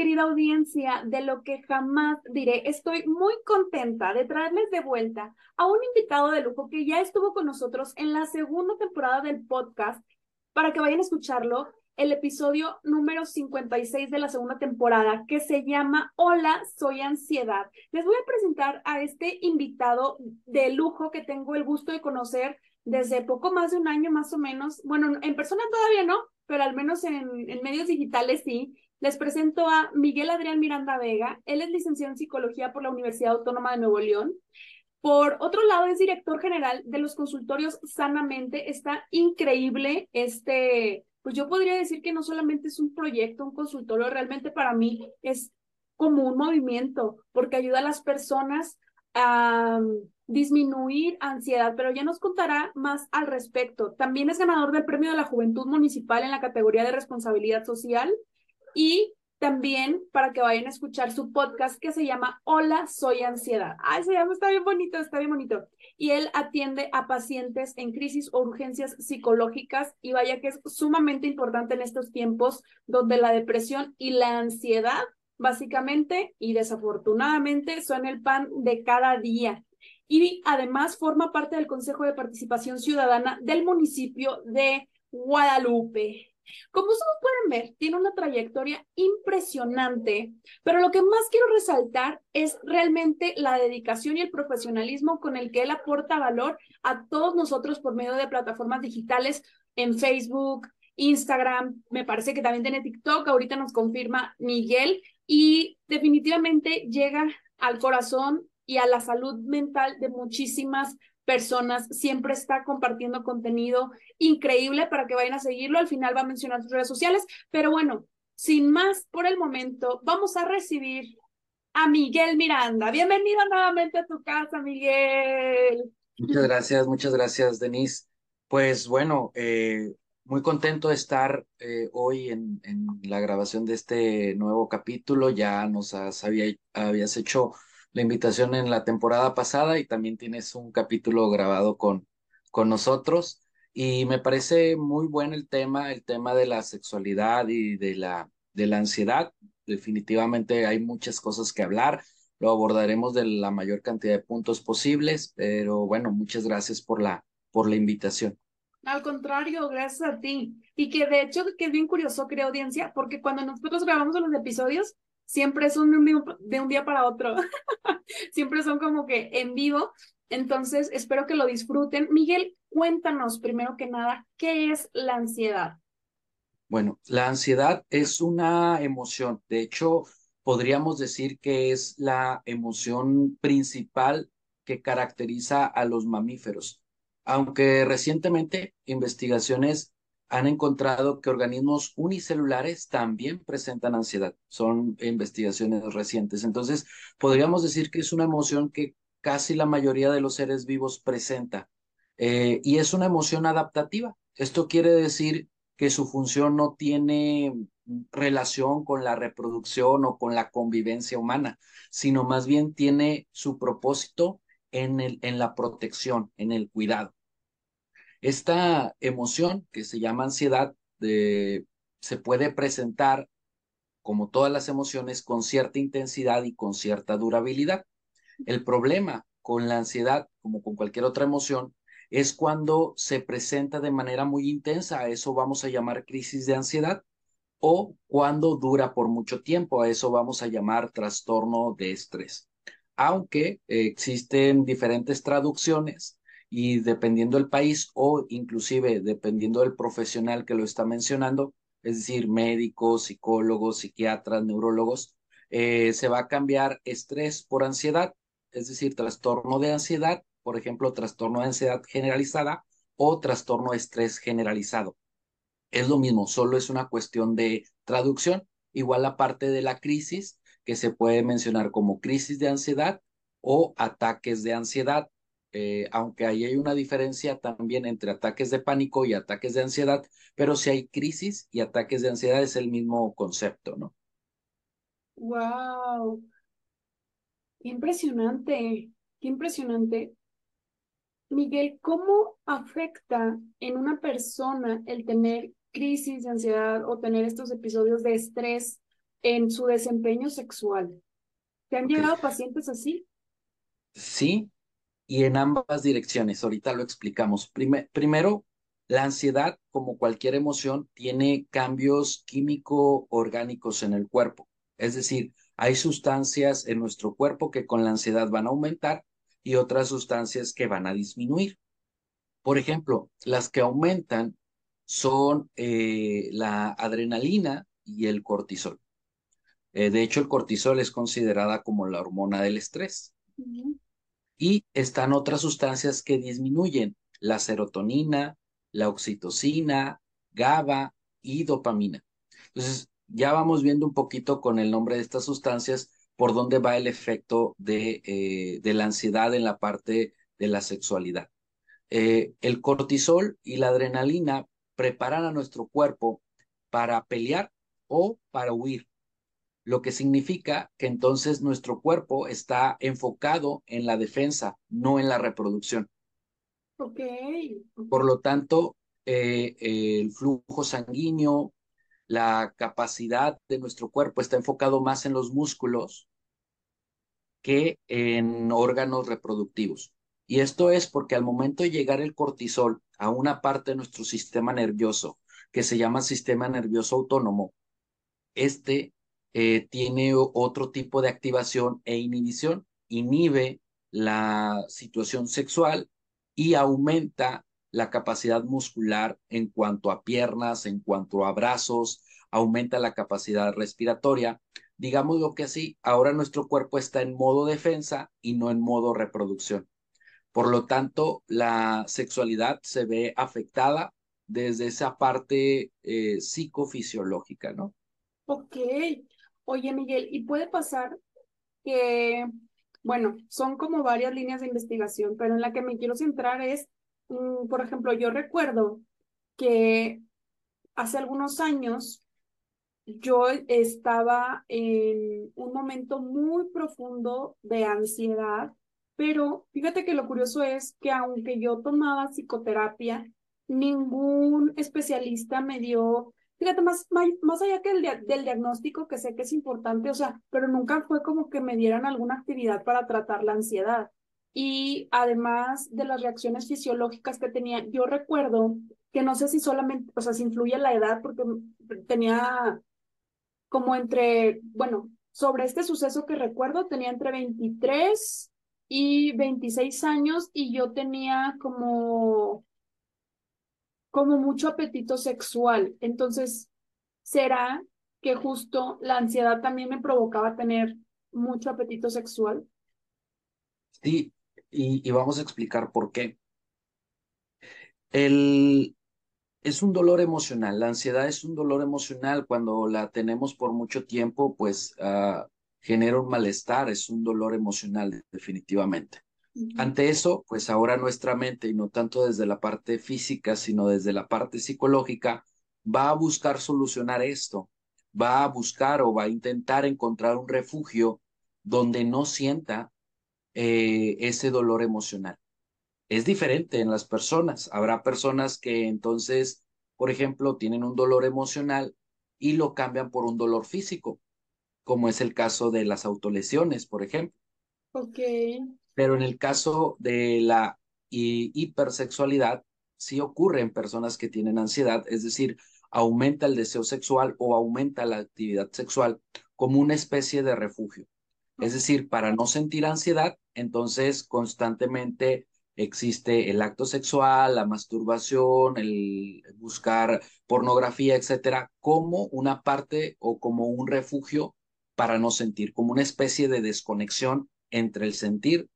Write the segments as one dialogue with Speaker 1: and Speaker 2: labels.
Speaker 1: Querida audiencia? De lo que jamás diré, estoy muy contenta de traerles de vuelta a un invitado de lujo que ya estuvo con nosotros en la segunda temporada del podcast, para que vayan a escucharlo, el episodio número 56 de la segunda temporada, que se llama Hola, soy ansiedad. Les voy a presentar a este invitado de lujo que tengo el gusto de conocer desde poco más de un año más o menos. Bueno, en persona todavía no, pero al menos en, en medios digitales sí. Les presento a Miguel Adrián Miranda Vega. Él es licenciado en psicología por la Universidad Autónoma de Nuevo León. Por otro lado, es director general de los consultorios Sanamente. Está increíble este, pues yo podría decir que no solamente es un proyecto, un consultorio, realmente para mí es como un movimiento, porque ayuda a las personas a disminuir ansiedad, pero ya nos contará más al respecto. También es ganador del Premio de la Juventud Municipal en la categoría de responsabilidad social y también para que vayan a escuchar su podcast que se llama Hola, soy ansiedad. Ay, se llama, está bien bonito, está bien bonito. Y él atiende a pacientes en crisis o urgencias psicológicas y vaya que es sumamente importante en estos tiempos donde la depresión y la ansiedad básicamente y desafortunadamente son el pan de cada día. Y además forma parte del Consejo de Participación Ciudadana del municipio de Guadalupe. Como ustedes pueden ver, tiene una trayectoria impresionante, pero lo que más quiero resaltar es realmente la dedicación y el profesionalismo con el que él aporta valor a todos nosotros por medio de plataformas digitales en Facebook, Instagram, me parece que también tiene TikTok, ahorita nos confirma Miguel, y definitivamente llega al corazón y a la salud mental de muchísimas personas, siempre está compartiendo contenido increíble para que vayan a seguirlo. Al final va a mencionar sus redes sociales, pero bueno, sin más por el momento, vamos a recibir a Miguel Miranda. Bienvenido nuevamente a tu casa, Miguel.
Speaker 2: Muchas gracias, muchas gracias, Denise. Pues bueno, eh, muy contento de estar eh, hoy en, la grabación de este nuevo capítulo. Ya nos había, habías hecho la invitación en la temporada pasada y también tienes un capítulo grabado con, con nosotros. Y me parece muy bueno el tema, el tema de la sexualidad y de la, de la ansiedad. Definitivamente hay muchas cosas que hablar. Lo abordaremos de la mayor cantidad de puntos posibles, pero bueno, muchas gracias por la, por la invitación.
Speaker 1: Al contrario, gracias a ti. Y que de hecho que es bien curioso, creo, audiencia, porque cuando nosotros grabamos los episodios, siempre son de un día, para otro. siempre son como que en vivo. Entonces, espero que lo disfruten. Miguel, cuéntanos primero que nada, ¿qué es la ansiedad?
Speaker 2: Bueno, la ansiedad es una emoción. De hecho, podríamos decir que es la emoción principal que caracteriza a los mamíferos. Aunque recientemente investigaciones han encontrado que organismos unicelulares también presentan ansiedad. Son investigaciones recientes. Entonces, podríamos decir que es una emoción que casi la mayoría de los seres vivos presenta. Eh, y es una emoción adaptativa. Esto quiere decir que su función no tiene relación con la reproducción o con la convivencia humana, sino más bien tiene su propósito en, la protección, en el cuidado. Esta emoción que se llama ansiedad se puede presentar, como todas las emociones, con cierta intensidad y con cierta durabilidad. El problema con la ansiedad, como con cualquier otra emoción, es cuando se presenta de manera muy intensa, a eso vamos a llamar crisis de ansiedad, o cuando dura por mucho tiempo, a eso vamos a llamar trastorno de estrés. Aunque existen diferentes traducciones y dependiendo del país o inclusive dependiendo del profesional que lo está mencionando, es decir, médicos, psicólogos, psiquiatras, neurólogos, eh, se va a cambiar estrés por ansiedad, es decir, trastorno de ansiedad, por ejemplo, trastorno de ansiedad generalizada o trastorno de estrés generalizado. Es lo mismo, solo es una cuestión de traducción, igual la parte de la crisis, que se puede mencionar como crisis de ansiedad o ataques de ansiedad, eh, aunque ahí hay una diferencia también entre ataques de pánico y ataques de ansiedad, pero si hay crisis y ataques de ansiedad es el mismo concepto, ¿no?
Speaker 1: Wow, qué impresionante, qué impresionante. Miguel, ¿cómo afecta en una persona el tener crisis de ansiedad o tener estos episodios de estrés en su desempeño sexual? ¿Te han llegado pacientes así?
Speaker 2: Sí, y en ambas direcciones. Ahorita lo explicamos. primero, la ansiedad, como cualquier emoción, tiene cambios químico-orgánicos en el cuerpo. Es decir, hay sustancias en nuestro cuerpo que con la ansiedad van a aumentar y otras sustancias que van a disminuir. Por ejemplo, las que aumentan son eh, la adrenalina y el cortisol. Eh, de hecho, el cortisol es considerada como la hormona del estrés. Y están otras sustancias que disminuyen, la serotonina, la oxitocina, GABA y dopamina. Entonces, ya vamos viendo un poquito con el nombre de estas sustancias por dónde va el efecto de, eh, de la ansiedad en la parte de la sexualidad. Eh, el cortisol y la adrenalina preparan a nuestro cuerpo para pelear o para huir, lo que significa que entonces nuestro cuerpo está enfocado en la defensa, no en la reproducción.
Speaker 1: Ok.
Speaker 2: Por lo tanto, eh, el flujo sanguíneo, la capacidad de nuestro cuerpo está enfocado más en los músculos que en órganos reproductivos. Y esto es porque al momento de llegar el cortisol a una parte de nuestro sistema nervioso que se llama sistema nervioso autónomo, este eh, tiene otro tipo de activación e inhibición, inhibe la situación sexual y aumenta la capacidad muscular en cuanto a piernas, en cuanto a brazos, aumenta la capacidad respiratoria. Digámoslo que así, ahora nuestro cuerpo está en modo defensa y no en modo reproducción. Por lo tanto, la sexualidad se ve afectada desde esa parte eh, psicofisiológica, ¿no?
Speaker 1: Ok. Oye, Miguel, ¿y puede pasar que, bueno, son como varias líneas de investigación, pero en la que me quiero centrar es, mm, por ejemplo, yo recuerdo que hace algunos años yo estaba en un momento muy profundo de ansiedad, pero fíjate que lo curioso es que aunque yo tomaba psicoterapia, ningún especialista me dio, fíjate, más, más allá que el del diagnóstico, que sé que es importante, o sea, pero nunca fue como que me dieran alguna actividad para tratar la ansiedad. Y además de las reacciones fisiológicas que tenía, yo recuerdo que no sé si solamente, o sea, si influye la edad, porque tenía como entre, bueno, sobre este suceso que recuerdo, tenía entre 23 y 26 años y yo tenía como, como mucho apetito sexual. Entonces, ¿será que justo la ansiedad también me provocaba tener mucho apetito sexual?
Speaker 2: Sí, y, y vamos a explicar por qué. El, es un dolor emocional. La ansiedad es un dolor emocional. Cuando la tenemos por mucho tiempo, pues uh, genera un malestar, es un dolor emocional, definitivamente. Ante eso, pues ahora nuestra mente, y no tanto desde la parte física, sino desde la parte psicológica, va a buscar solucionar esto, va a buscar o va a intentar encontrar un refugio donde no sienta eh, ese dolor emocional es diferente en las personas. Habrá personas que entonces, por ejemplo, tienen un dolor emocional y lo cambian por un dolor físico, como es el caso de las autolesiones, por ejemplo.
Speaker 1: Ok.
Speaker 2: Pero en el caso de la hipersexualidad sí ocurre en personas que tienen ansiedad, es decir, aumenta el deseo sexual o aumenta la actividad sexual como una especie de refugio. Es decir, para no sentir ansiedad, entonces constantemente existe el acto sexual, la masturbación, el buscar pornografía, etcétera, como una parte o como un refugio para no sentir, como una especie de desconexión entre el sentir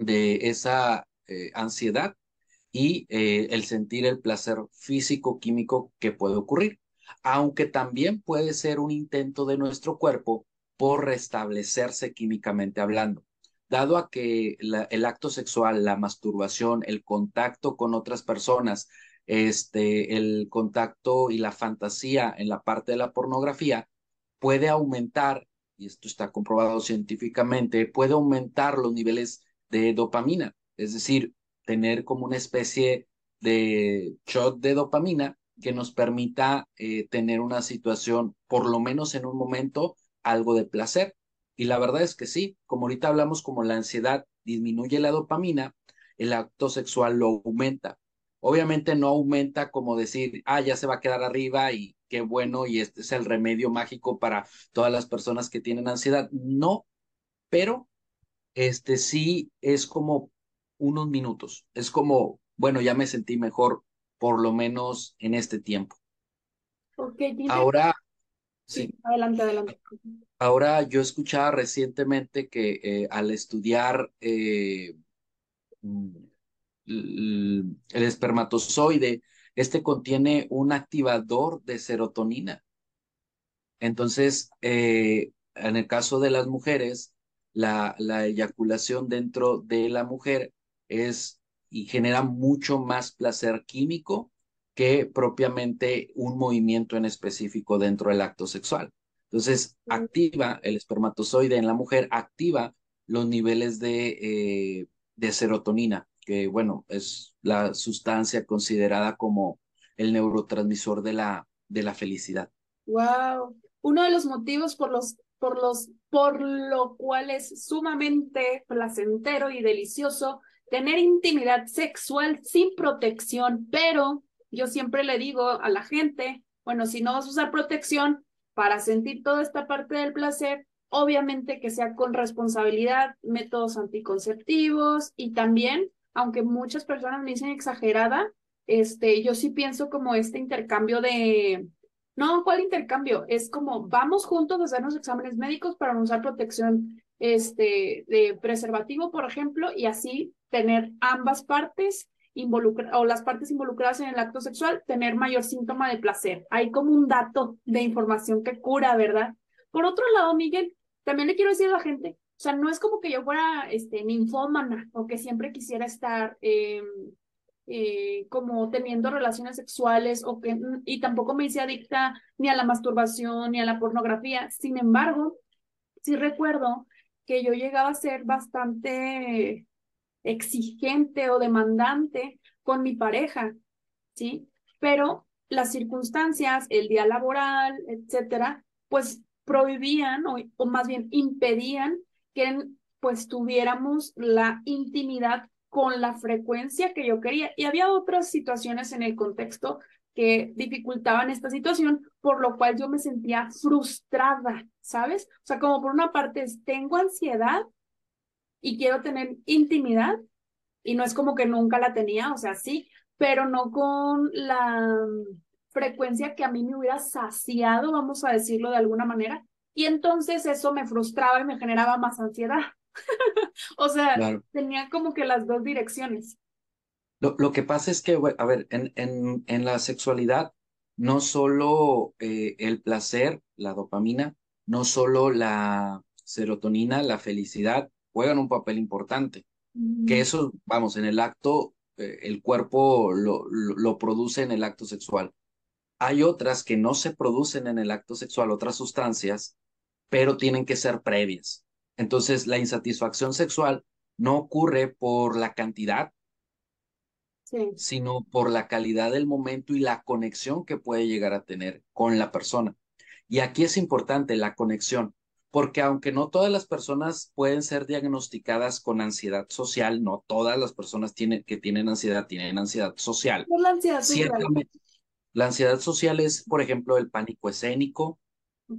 Speaker 2: de esa eh, ansiedad y eh, el sentir el placer físico, químico que puede ocurrir, aunque también puede ser un intento de nuestro cuerpo por restablecerse químicamente hablando. Dado a que el acto sexual, la masturbación, el contacto con otras personas, este, el contacto y la fantasía en la parte de la pornografía puede aumentar, y esto está comprobado científicamente, puede aumentar los niveles de dopamina, es decir, tener como una especie de shot de dopamina que nos permita eh, tener una situación, por lo menos en un momento, algo de placer. Y la verdad es que sí, como ahorita hablamos, como la ansiedad disminuye la dopamina, el acto sexual lo aumenta. Obviamente no aumenta como decir, ah, ya se va a quedar arriba y qué bueno y este es el remedio mágico para todas las personas que tienen ansiedad. No, pero este sí es como unos minutos. Es como, bueno, ya me sentí mejor, por lo menos en este tiempo. Ahora, sí.
Speaker 1: Adelante, adelante.
Speaker 2: Ahora yo escuchaba recientemente que eh, al estudiar eh, el espermatozoide, este contiene un activador de serotonina. Entonces, eh, en el caso de las mujeres, la, la eyaculación dentro de la mujer es y genera mucho más placer químico que propiamente un movimiento en específico dentro del acto sexual. Entonces, activa el espermatozoide en la mujer, activa los niveles de, eh, de serotonina, que bueno, es la sustancia considerada como el neurotransmisor de la, de la felicidad.
Speaker 1: Wow. Uno de los motivos por los, por los, por lo cual es sumamente placentero y delicioso tener intimidad sexual sin protección, pero yo siempre le digo a la gente, bueno, si no vas a usar protección para sentir toda esta parte del placer, obviamente que sea con responsabilidad, métodos anticonceptivos y también, aunque muchas personas me dicen exagerada, este, yo sí pienso como este intercambio de, no, ¿cuál intercambio? Es como vamos juntos a hacernos exámenes médicos para usar protección este, de preservativo, por ejemplo, y así tener ambas partes involucradas o las partes involucradas en el acto sexual, tener mayor síntoma de placer. Hay como un dato de información que cura, ¿verdad? Por otro lado, Miguel, también le quiero decir a la gente, o sea, no es como que yo fuera este, ninfómana o que siempre quisiera estar em, eh, como teniendo relaciones sexuales o que, y tampoco me hice adicta ni a la masturbación ni a la pornografía. Sin embargo, sí recuerdo que yo llegaba a ser bastante exigente o demandante con mi pareja, ¿sí? Pero las circunstancias, el día laboral, etcétera, pues prohibían o, o más bien impedían que pues tuviéramos la intimidad con la frecuencia que yo quería. Y había otras situaciones en el contexto que dificultaban esta situación, por lo cual yo me sentía frustrada, ¿sabes? O sea, como por una parte tengo ansiedad y quiero tener intimidad y no es como que nunca la tenía, o sea, sí, pero no con la frecuencia que a mí me hubiera saciado, vamos a decirlo de alguna manera. Y entonces eso me frustraba y me generaba más ansiedad. o sea, tenía como que las dos direcciones.
Speaker 2: Lo, que pasa es que, a ver, en, en, en la sexualidad, no solo eh, el placer, la dopamina, no solo la serotonina, la felicidad, juegan un papel importante. Que eso, vamos, en el acto, eh, el cuerpo lo, lo, produce en el acto sexual. Hay otras que no se producen en el acto sexual, otras sustancias, pero tienen que ser previas. Entonces, la insatisfacción sexual no ocurre por la cantidad, sino por la calidad del momento y la conexión que puede llegar a tener con la persona. Y aquí es importante la conexión, porque aunque no todas las personas pueden ser diagnosticadas con ansiedad social, no todas las personas tienen, que tienen ansiedad tienen ansiedad social.
Speaker 1: ¿Qué es la ansiedad social?
Speaker 2: La ansiedad social es, por ejemplo, el pánico escénico,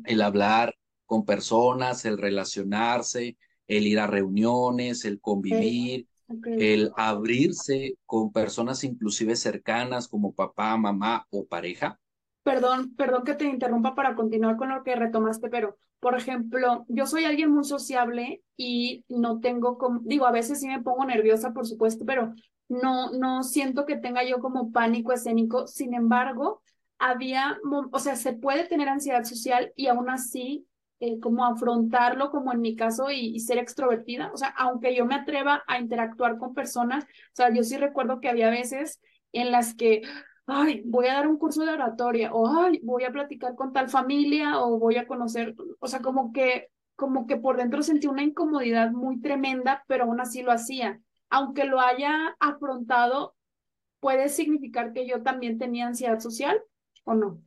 Speaker 2: el hablar con personas, el relacionarse, el ir a reuniones, el convivir, el abrirse con personas inclusive cercanas como papá, mamá o pareja.
Speaker 1: Perdón, perdón que te interrumpa para continuar con lo que retomaste, pero por ejemplo, yo soy alguien muy sociable y no tengo como, digo, a veces sí me pongo nerviosa, por supuesto, pero no, no siento que tenga yo como pánico escénico. Sin embargo, había, o sea, se puede tener ansiedad social y aún así eh, como afrontarlo, como en mi caso, y, ser extrovertida. O sea, aunque yo me atreva a interactuar con personas, o sea, yo sí recuerdo que había veces en las que, ay, voy a dar un curso de oratoria, o ay, voy a platicar con tal familia, o voy a conocer, o sea, como que, como que por dentro sentí una incomodidad muy tremenda, pero aún así lo hacía. Aunque lo haya afrontado, puede significar que yo también tenía ansiedad social o no.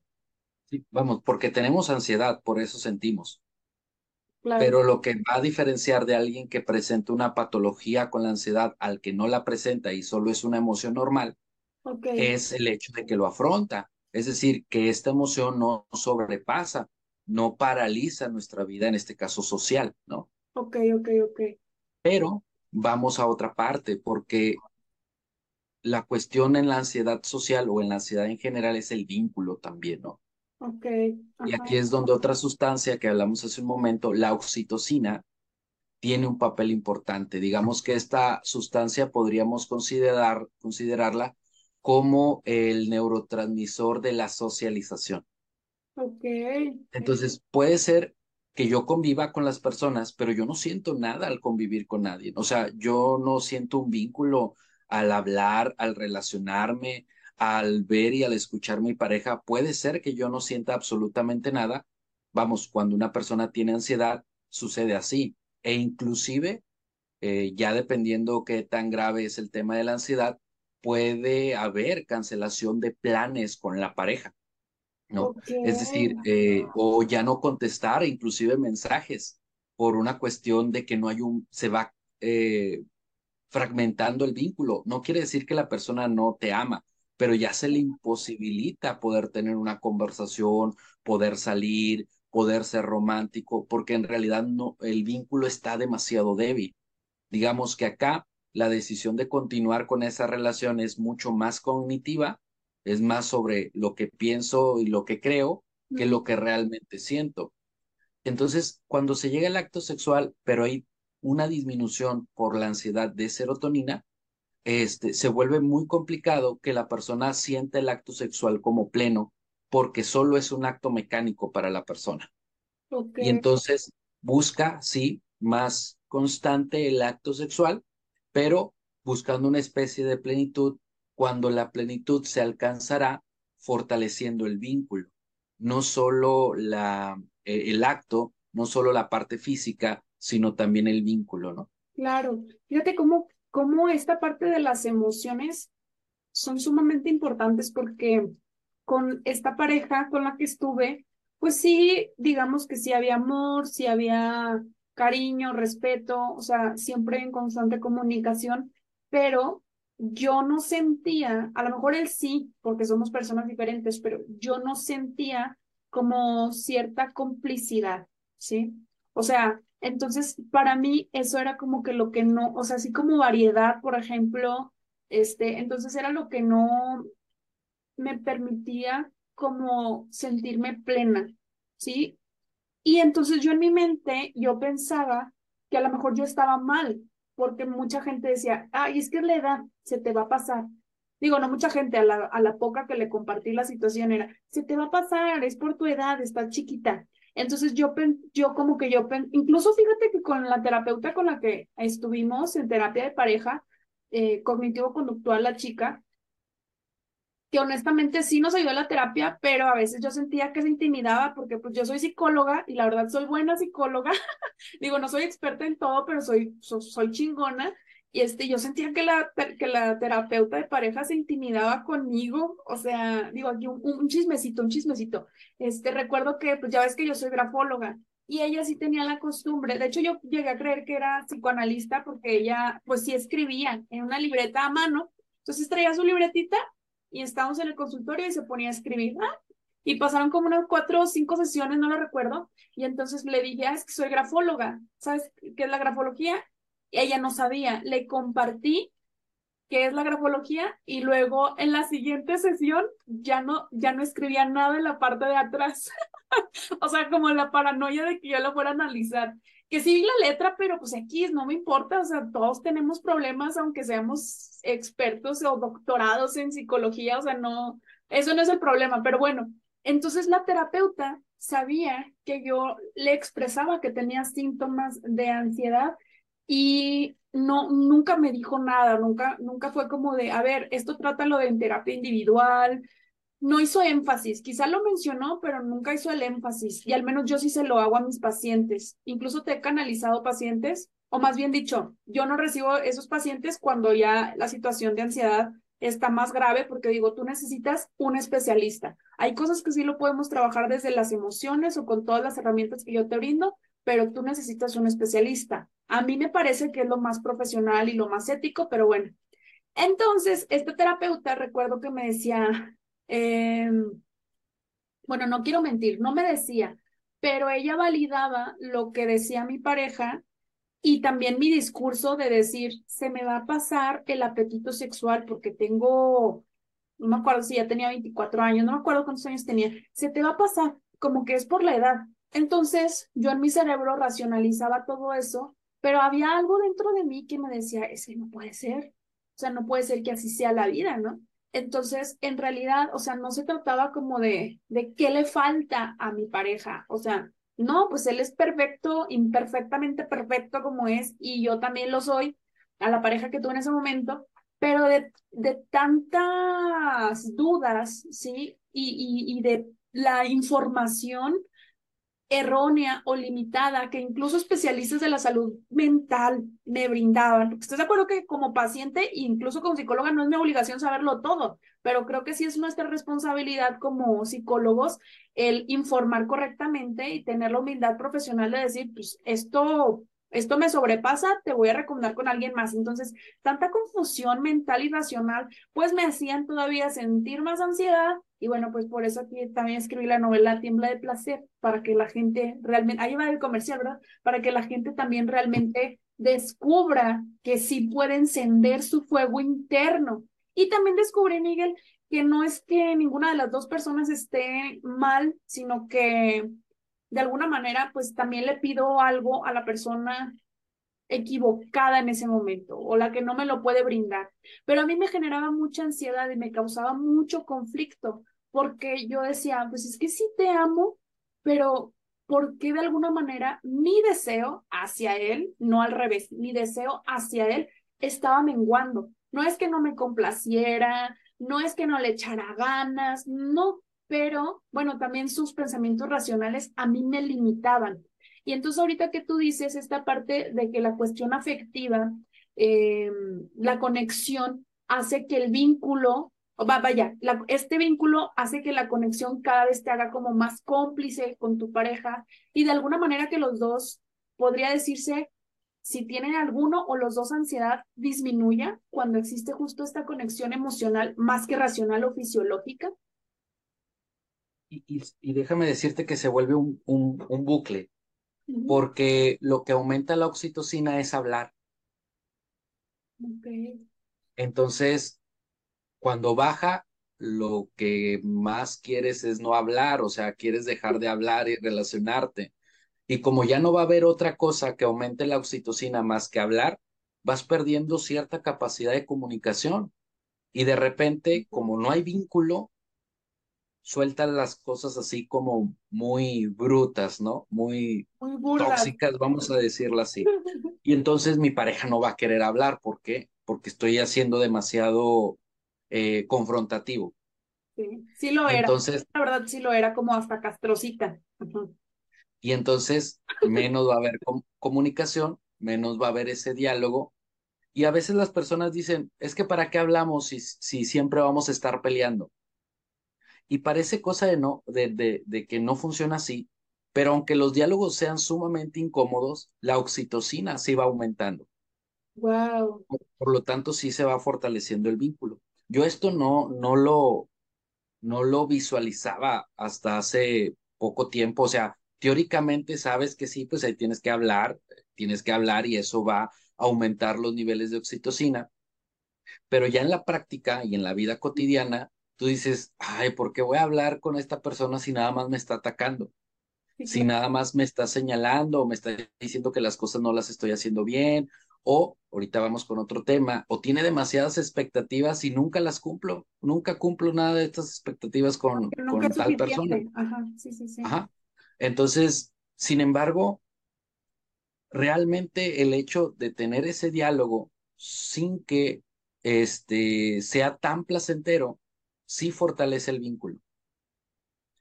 Speaker 2: Sí, vamos, porque tenemos ansiedad, por eso sentimos. Pero lo que va a diferenciar de alguien que presenta una patología con la ansiedad al que no la presenta y solo es una emoción normal, es el hecho de que lo afronta. Es decir, que esta emoción no sobrepasa, no paraliza nuestra vida, en este caso social, ¿no?
Speaker 1: Ok, ok, ok.
Speaker 2: Pero vamos a otra parte, porque la cuestión en la ansiedad social o en la ansiedad en general es el vínculo también, ¿no? Y aquí es donde otra sustancia que hablamos hace un momento, la oxitocina, tiene un papel importante. Digamos que esta sustancia podríamos considerar, considerarla como el neurotransmisor de la socialización.
Speaker 1: Ok.
Speaker 2: Entonces, puede ser que yo conviva con las personas, pero yo no siento nada al convivir con nadie. O sea, yo no siento un vínculo al hablar, al relacionarme, al ver y al escuchar mi pareja, puede ser que yo no sienta absolutamente nada. Vamos, cuando una persona tiene ansiedad, sucede así. E inclusive, eh, ya dependiendo qué tan grave es el tema de la ansiedad, puede haber cancelación de planes con la pareja. ¿no? Es decir, eh, o ya no contestar inclusive mensajes por una cuestión de que no hay un, se va eh, fragmentando el vínculo. No quiere decir que la persona no te ama, pero ya se le imposibilita poder tener una conversación, poder salir, poder ser romántico, porque en realidad no, el vínculo está demasiado débil. Digamos que acá la decisión de continuar con esa relación es mucho más cognitiva, es más sobre lo que pienso y lo que creo que lo que realmente siento. Entonces, cuando se llega al acto sexual, pero hay una disminución por la ansiedad de serotonina, este, se vuelve muy complicado que la persona sienta el acto sexual como pleno porque solo es un acto mecánico para la persona. Y entonces busca, sí, más constante el acto sexual, pero buscando una especie de plenitud cuando la plenitud se alcanzará fortaleciendo el vínculo, no solo la, eh, el acto, no solo la parte física, sino también el vínculo, ¿no?
Speaker 1: Claro, fíjate cómo cómo esta parte de las emociones son sumamente importantes porque con esta pareja con la que estuve, pues sí, digamos que sí había amor, sí había cariño, respeto, o sea, siempre en constante comunicación, pero yo no sentía, a lo mejor él sí, porque somos personas diferentes, pero yo no sentía como cierta complicidad, ¿sí? O sea, entonces, para mí eso era como que lo que no, o sea, así como variedad, por ejemplo, este, entonces era lo que no me permitía como sentirme plena, ¿sí? Y entonces yo en mi mente, yo pensaba que a lo mejor yo estaba mal, porque mucha gente decía, ay, es que la edad, se te va a pasar. Digo, no mucha gente, a la, a la poca que le compartí la situación era, se te va a pasar, es por tu edad, estás chiquita. Entonces yo, yo como que yo, incluso fíjate que con la terapeuta con la que estuvimos en terapia de pareja, eh, cognitivo-conductual, la chica, que honestamente sí nos ayudó la terapia, pero a veces yo sentía que se intimidaba porque pues yo soy psicóloga y la verdad soy buena psicóloga. Digo, no soy experta en todo, pero soy, soy chingona. Y este, yo sentía que la, que la terapeuta de pareja se intimidaba conmigo, o sea, digo aquí un, chismecito, un chismecito. Este, recuerdo que, pues ya ves que yo soy grafóloga, y ella sí tenía la costumbre, de hecho yo llegué a creer que era psicoanalista porque ella pues sí escribía en una libreta a mano, entonces traía su libretita y estábamos en el consultorio y se ponía a escribir, y pasaron como unas cuatro o cinco sesiones, no lo recuerdo, y entonces le dije, ah, es que soy grafóloga, ¿sabes qué es la grafología? Ella no sabía, le compartí qué es la grafología y luego en la siguiente sesión ya no, ya no escribía nada en la parte de atrás. o sea, como la paranoia de que yo lo fuera a analizar. Que sí vi la letra, pero pues aquí no me importa, o sea, todos tenemos problemas, aunque seamos expertos o doctorados en psicología, o sea, no, eso no es el problema, pero bueno, entonces la terapeuta sabía que yo le expresaba que tenía síntomas de ansiedad y no, nunca me dijo nada, nunca, nunca fue como de, a ver, esto trátalo de en terapia individual, no hizo énfasis, quizá lo mencionó, pero nunca hizo el énfasis, y al menos yo sí se lo hago a mis pacientes, incluso te he canalizado pacientes, o más bien dicho, yo no recibo esos pacientes cuando ya la situación de ansiedad está más grave porque digo, tú necesitas un especialista. Hay cosas que sí lo podemos trabajar desde las emociones o con todas las herramientas que yo te brindo, pero tú necesitas un especialista. A mí me parece que es lo más profesional y lo más ético, pero bueno. Entonces, este terapeuta, recuerdo que me decía, em, bueno, no quiero mentir, no me decía, pero ella validaba lo que decía mi pareja y también mi discurso de decir, se me va a pasar el apetito sexual porque tengo, no me acuerdo si ya tenía 24 años, no me acuerdo cuántos años tenía, se te va a pasar, como que es por la edad. Entonces, yo en mi cerebro racionalizaba todo eso, pero había algo dentro de mí que me decía, ese no puede ser, o sea, no puede ser que así sea la vida, ¿no? Entonces, en realidad, o sea, no se trataba como de, de qué le falta a mi pareja, o sea, no, pues él es perfecto, imperfectamente perfecto como es, y yo también lo soy, a la pareja que tuve en ese momento, pero de, de tantas dudas, ¿sí? Y, y, y de la información errónea o limitada que incluso especialistas de la salud mental me brindaban. ¿Estás de acuerdo que como paciente, incluso como psicóloga, no es mi obligación saberlo todo? Pero creo que sí es nuestra responsabilidad como psicólogos el informar correctamente y tener la humildad profesional de decir, pues esto esto me sobrepasa, te voy a recomendar con alguien más. Entonces, tanta confusión mental y racional, pues me hacían todavía sentir más ansiedad. Y bueno, pues por eso aquí también escribí la novela Tiembla de Placer, para que la gente realmente, ahí va el comercial, ¿verdad? Para que la gente también realmente descubra que sí puede encender su fuego interno. Y también descubrí, Miguel, que no es que ninguna de las dos personas esté mal, sino que de alguna manera, pues también le pido algo a la persona equivocada en ese momento o la que no me lo puede brindar. Pero a mí me generaba mucha ansiedad y me causaba mucho conflicto porque yo decía, pues es que sí te amo, pero ¿por qué de alguna manera mi deseo hacia él, no al revés, mi deseo hacia él estaba menguando? No es que no me complaciera, no es que no le echara ganas, no, pero bueno, también sus pensamientos racionales a mí me limitaban. Y entonces ahorita que tú dices esta parte de que la cuestión afectiva, eh, la conexión hace que el vínculo, va, vaya, este vínculo hace que la conexión cada vez te haga como más cómplice con tu pareja y de alguna manera que los dos, podría decirse, si tienen alguno o los dos ansiedad, disminuya cuando existe justo esta conexión emocional más que racional o fisiológica.
Speaker 2: Y, déjame decirte que se vuelve un, un, bucle, porque lo que aumenta la oxitocina es hablar. Entonces, cuando baja, lo que más quieres es no hablar, o sea, quieres dejar de hablar y relacionarte. Y como ya no va a haber otra cosa que aumente la oxitocina más que hablar, vas perdiendo cierta capacidad de comunicación. Y de repente, como no hay vínculo, sueltan las cosas así como muy brutas, ¿no? Muy, tóxicas, vamos a decirlo así. Y entonces mi pareja no va a querer hablar, ¿por qué? Porque estoy haciendo demasiado eh, confrontativo.
Speaker 1: Sí, sí lo era. Entonces, la verdad sí lo era como hasta castrocita.
Speaker 2: Y entonces menos va a haber comunicación, menos va a haber ese diálogo. Y a veces las personas dicen, es que ¿para qué hablamos si, si siempre vamos a estar peleando? Y parece cosa de, no, de, de, de que no funciona así, Pero aunque los diálogos sean sumamente incómodos, la oxitocina sí va aumentando.
Speaker 1: Wow.
Speaker 2: Por, lo tanto, sí se va fortaleciendo el vínculo. Yo esto no, no lo, no lo visualizaba hasta hace poco tiempo. O sea, teóricamente sabes que sí, pues ahí tienes que hablar, tienes que hablar y eso va a aumentar los niveles de oxitocina. Pero ya en la práctica y en la vida cotidiana, tú dices, ay, ¿por qué voy a hablar con esta persona si nada más me está atacando? Si nada más me está señalando o me está diciendo que las cosas no las estoy haciendo bien, o ahorita vamos con otro tema, o tiene demasiadas expectativas y nunca las cumplo, nunca cumplo nada de estas expectativas con, con tal persona.
Speaker 1: Ajá, sí, sí, sí.
Speaker 2: Ajá. Entonces, sin embargo, realmente el hecho de tener ese diálogo sin que este, sea tan placentero, sí fortalece el vínculo.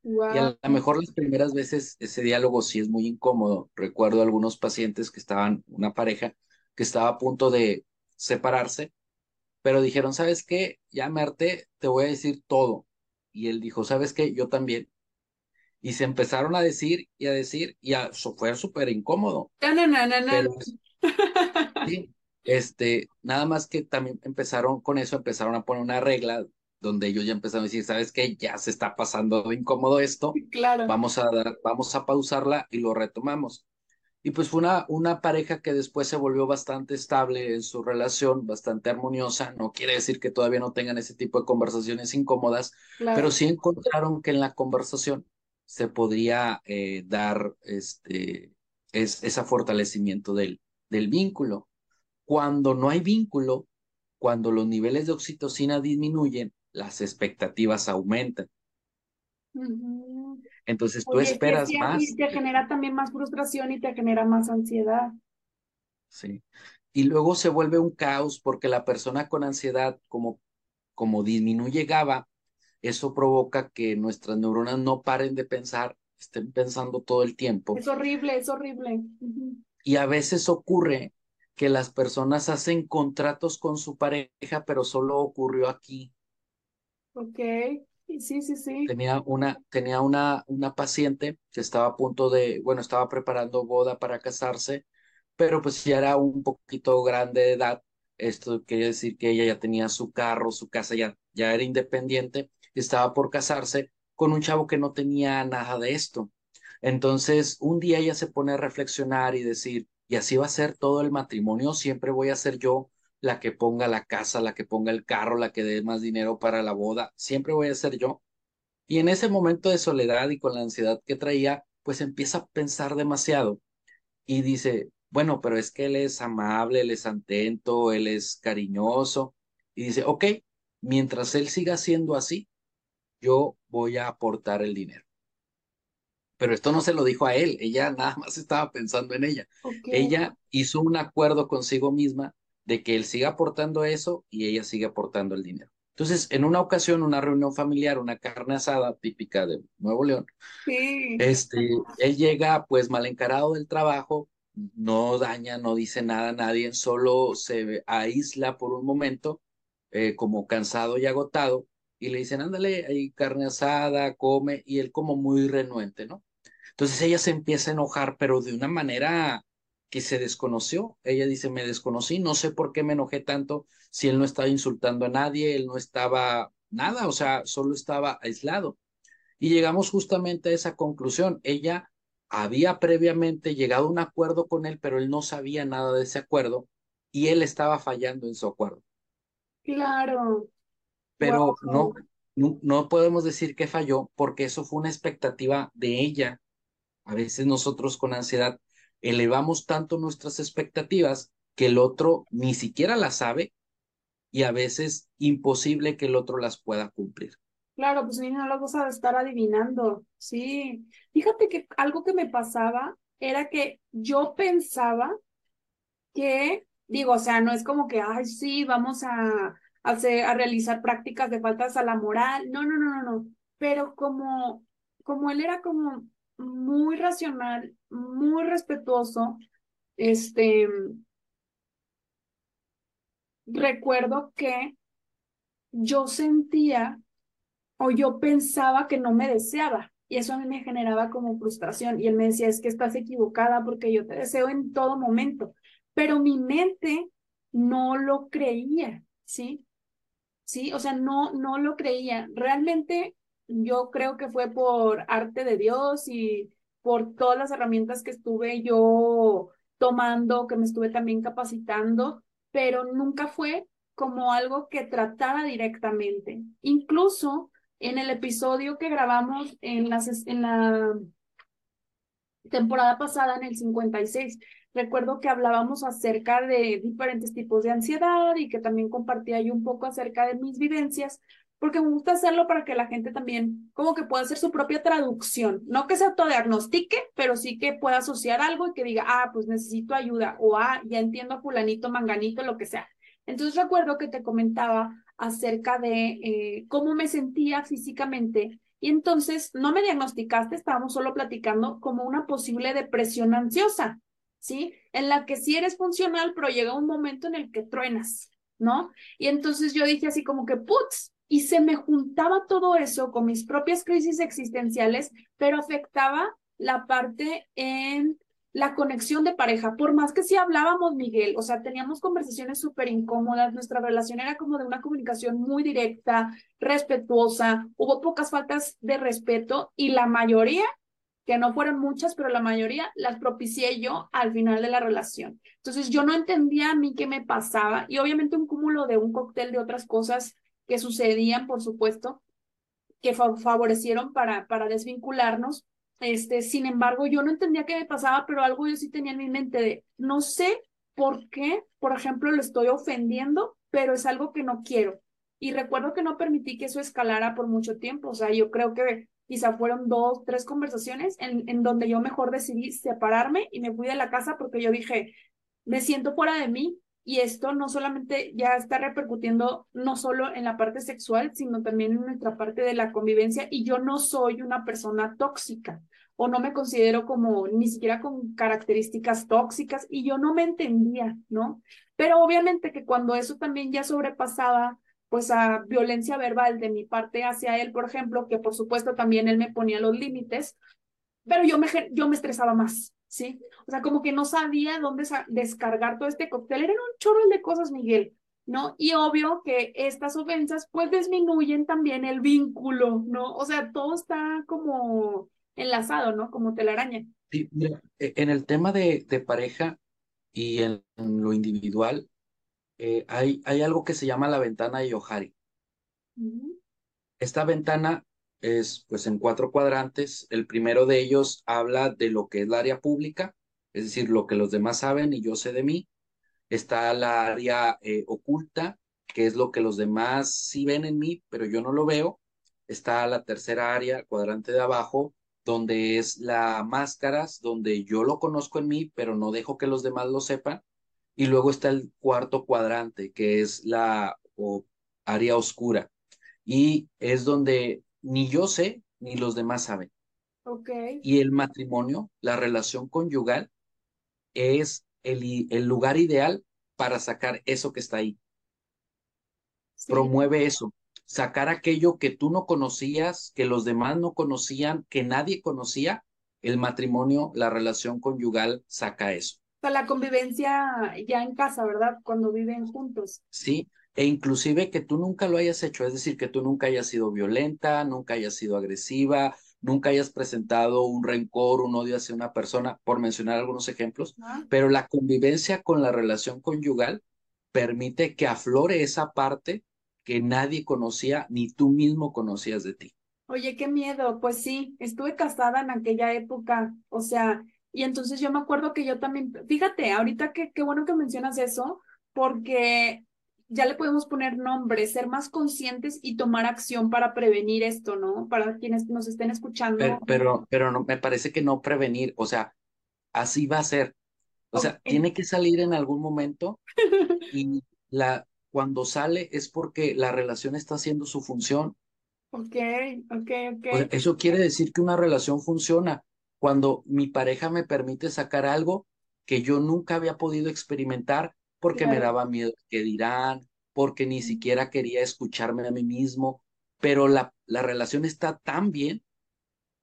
Speaker 2: Y a lo mejor las primeras veces ese diálogo sí es muy incómodo. Recuerdo algunos pacientes que estaban, una pareja que estaba a punto de separarse, pero dijeron, ¿sabes qué? Ya me harté, te voy a decir todo. Y él dijo, ¿sabes qué? Yo también. Y se empezaron a decir y a decir, y a, fue súper incómodo. sí, este, nada más que también empezaron con eso, empezaron a poner una regla donde ellos ya empezaron a decir, ¿sabes qué? Ya se está pasando de incómodo esto.
Speaker 1: Claro.
Speaker 2: Vamos a dar, vamos a pausarla y lo retomamos. Y pues fue una, una pareja que después se volvió bastante estable en su relación, bastante armoniosa. No quiere decir que todavía no tengan ese tipo de conversaciones incómodas, pero sí encontraron que en la conversación se podría eh, dar este es, ese fortalecimiento del, del vínculo. Cuando no hay vínculo, cuando los niveles de oxitocina disminuyen, las expectativas aumentan. Entonces tú esperas más.
Speaker 1: Y te genera también más frustración y te genera más ansiedad.
Speaker 2: Sí. Y luego se vuelve un caos porque la persona con ansiedad, como, como disminuye GABA, eso provoca que nuestras neuronas no paren de pensar, estén pensando todo el tiempo.
Speaker 1: Es horrible, es horrible.
Speaker 2: Y a veces ocurre que las personas hacen contratos con su pareja, pero solo ocurrió aquí.
Speaker 1: Ok, sí, sí, sí.
Speaker 2: Tenía una, tenía una, una paciente que estaba a punto de, bueno, estaba preparando boda para casarse, pero pues ya era un poquito grande de edad. Esto quiere decir que ella ya tenía su carro, su casa, ya, ya era independiente estaba por casarse con un chavo que no tenía nada de esto. Entonces, un día ella se pone a reflexionar y decir, y así va a ser todo el matrimonio, siempre voy a ser yo la que ponga la casa, la que ponga el carro, la que dé más dinero para la boda, siempre voy a ser yo. Y en ese momento de soledad y con la ansiedad que traía, pues empieza a pensar demasiado y dice, bueno, pero es que él es amable, él es atento, él es cariñoso. Y dice, ok, mientras él siga siendo así, yo voy a aportar el dinero. Pero esto no se lo dijo a él, ella nada más estaba pensando en ella. Ella hizo un acuerdo consigo misma de que él siga aportando eso y ella sigue aportando el dinero. Entonces, en una ocasión, una reunión familiar, una carne asada típica de Nuevo León, este, él llega pues mal encarado del trabajo, no daña, no dice nada a nadie, solo se aísla por un momento, eh, como cansado y agotado, y le dicen, ándale, hay carne asada, come, y él como muy renuente, ¿no? Entonces ella se empieza a enojar, pero de una manera que se desconoció. Ella dice, me desconocí, no sé por qué me enojé tanto si él no estaba insultando a nadie, él no estaba nada, o sea, solo estaba aislado. Y llegamos justamente a esa conclusión. Ella había previamente llegado a un acuerdo con él, pero él no sabía nada de ese acuerdo y él estaba fallando en su acuerdo.
Speaker 1: Claro
Speaker 2: pero no, no, podemos decir que falló porque eso fue una expectativa de ella. A veces nosotros con ansiedad elevamos tanto nuestras expectativas que el otro ni siquiera las sabe y a veces imposible que el otro las pueda cumplir.
Speaker 1: Claro, pues no las vas a estar adivinando. Sí. Fíjate que algo que me pasaba era que yo pensaba que, digo, o sea, no es como que, ay, sí, vamos a, a realizar prácticas de faltas a la moral. No, no, no, no, no. Pero como, como él era como muy racional, muy respetuoso, este, recuerdo que yo sentía o yo pensaba que no me deseaba Y eso a mí me generaba como frustración. Y él me decía, es que estás equivocada porque yo te deseo en todo momento. Pero mi mente no lo creía, ¿sí? Sí, o sea, no, no lo creía. Realmente yo creo que fue por arte de Dios y por todas las herramientas que estuve yo tomando, que me estuve también capacitando, pero nunca fue como algo que tratara directamente. Incluso en el episodio que grabamos en, las, en la temporada pasada, en el 56, recuerdo que hablábamos acerca de diferentes tipos de ansiedad y que también compartía yo un poco acerca de mis vivencias, porque me gusta hacerlo para que la gente también como que pueda hacer su propia traducción, no que se autodiagnostique, pero sí que pueda asociar algo y que diga, ah, pues necesito ayuda, o ah, ya entiendo a fulanito, manganito, lo que sea. Entonces recuerdo que te comentaba acerca de eh, cómo me sentía físicamente y entonces no me diagnosticaste, estábamos solo platicando como una posible depresión ansiosa, ¿sí? En la que sí eres funcional, pero llega un momento en el que truenas, ¿no? Y entonces yo dije así como que, putz, y se me juntaba todo eso con mis propias crisis existenciales, pero afectaba la parte en la conexión de pareja. Por más que sí hablábamos, Miguel, o sea, teníamos conversaciones súper incómodas, nuestra relación era como de una comunicación muy directa, respetuosa, hubo pocas faltas de respeto y la mayoría, que no fueron muchas, pero la mayoría las propicié yo al final de la relación. Entonces yo no entendía a mí qué me pasaba y obviamente un cúmulo de un cóctel de otras cosas que sucedían, por supuesto, que favorecieron para, para desvincularnos. Este, sin embargo, yo no entendía qué me pasaba, pero algo yo sí tenía en mi mente de, no sé por qué, por ejemplo, lo estoy ofendiendo, pero es algo que no quiero. Y recuerdo que no permití que eso escalara por mucho tiempo. O sea, yo creo que quizá fueron dos, tres conversaciones en, en donde yo mejor decidí separarme y me fui de la casa porque yo dije, me siento fuera de mí, y esto no solamente ya está repercutiendo no solo en la parte sexual, sino también en nuestra parte de la convivencia. Y yo no soy una persona tóxica o no me considero como ni siquiera con características tóxicas y yo no me entendía, ¿no? Pero obviamente que cuando eso también ya sobrepasaba pues a violencia verbal de mi parte hacia él, por ejemplo, que por supuesto también él me ponía los límites, pero yo me, yo me estresaba más, ¿sí? O sea, como que no sabía dónde descargar todo este cóctel. Eran un chorro de cosas, Miguel, ¿no? Y obvio que estas ofensas pues disminuyen también el vínculo, ¿no? O sea, todo está como enlazado, ¿no? Como telaraña.
Speaker 2: Sí, mira, e, en el tema de, de pareja y en, lo individual, eh, hay, hay algo que se llama la ventana de Yohari. Esta ventana es pues en cuatro cuadrantes. El primero de ellos habla de lo que es la área pública, es decir, lo que los demás saben y yo sé de mí. Está la área eh, oculta, que es lo que los demás sí ven en mí, pero yo no lo veo. Está la tercera área, cuadrante de abajo, donde es la máscaras, donde yo lo conozco en mí, pero no dejo que los demás lo sepan. Y luego está el cuarto cuadrante, que es la área oscura. Y es donde ni yo sé, ni los demás saben.
Speaker 1: Okay.
Speaker 2: Y el matrimonio, la relación conyugal, es el, el lugar ideal para sacar eso que está ahí. Promueve eso, sacar aquello que tú no conocías, que los demás no conocían, que nadie conocía. El matrimonio, la relación conyugal, saca eso.
Speaker 1: O sea, la convivencia ya en casa, ¿verdad? Cuando viven juntos.
Speaker 2: Sí, e inclusive que tú nunca lo hayas hecho, es decir, que tú nunca hayas sido violenta, nunca hayas sido agresiva, nunca hayas presentado un rencor, un odio hacia una persona, por mencionar algunos ejemplos, pero la convivencia con la relación conyugal permite que aflore esa parte que nadie conocía ni tú mismo conocías de ti.
Speaker 1: Oye, qué miedo, pues sí, estuve casada en aquella época, o sea, y entonces yo me acuerdo que yo también, fíjate, ahorita que qué bueno que mencionas eso, porque ya le podemos poner nombre, ser más conscientes y tomar acción para prevenir esto, ¿no? Para quienes nos estén escuchando.
Speaker 2: Pero, pero, no, me parece que no prevenir, o sea, así va a ser. O sea, tiene que salir en algún momento y la, cuando sale es porque la relación está haciendo su función.
Speaker 1: Ok, ok, ok.
Speaker 2: eso quiere decir que una relación funciona cuando mi pareja me permite sacar algo que yo nunca había podido experimentar porque me daba miedo que dirán, porque ni siquiera quería escucharme a mí mismo, pero la, la relación está tan bien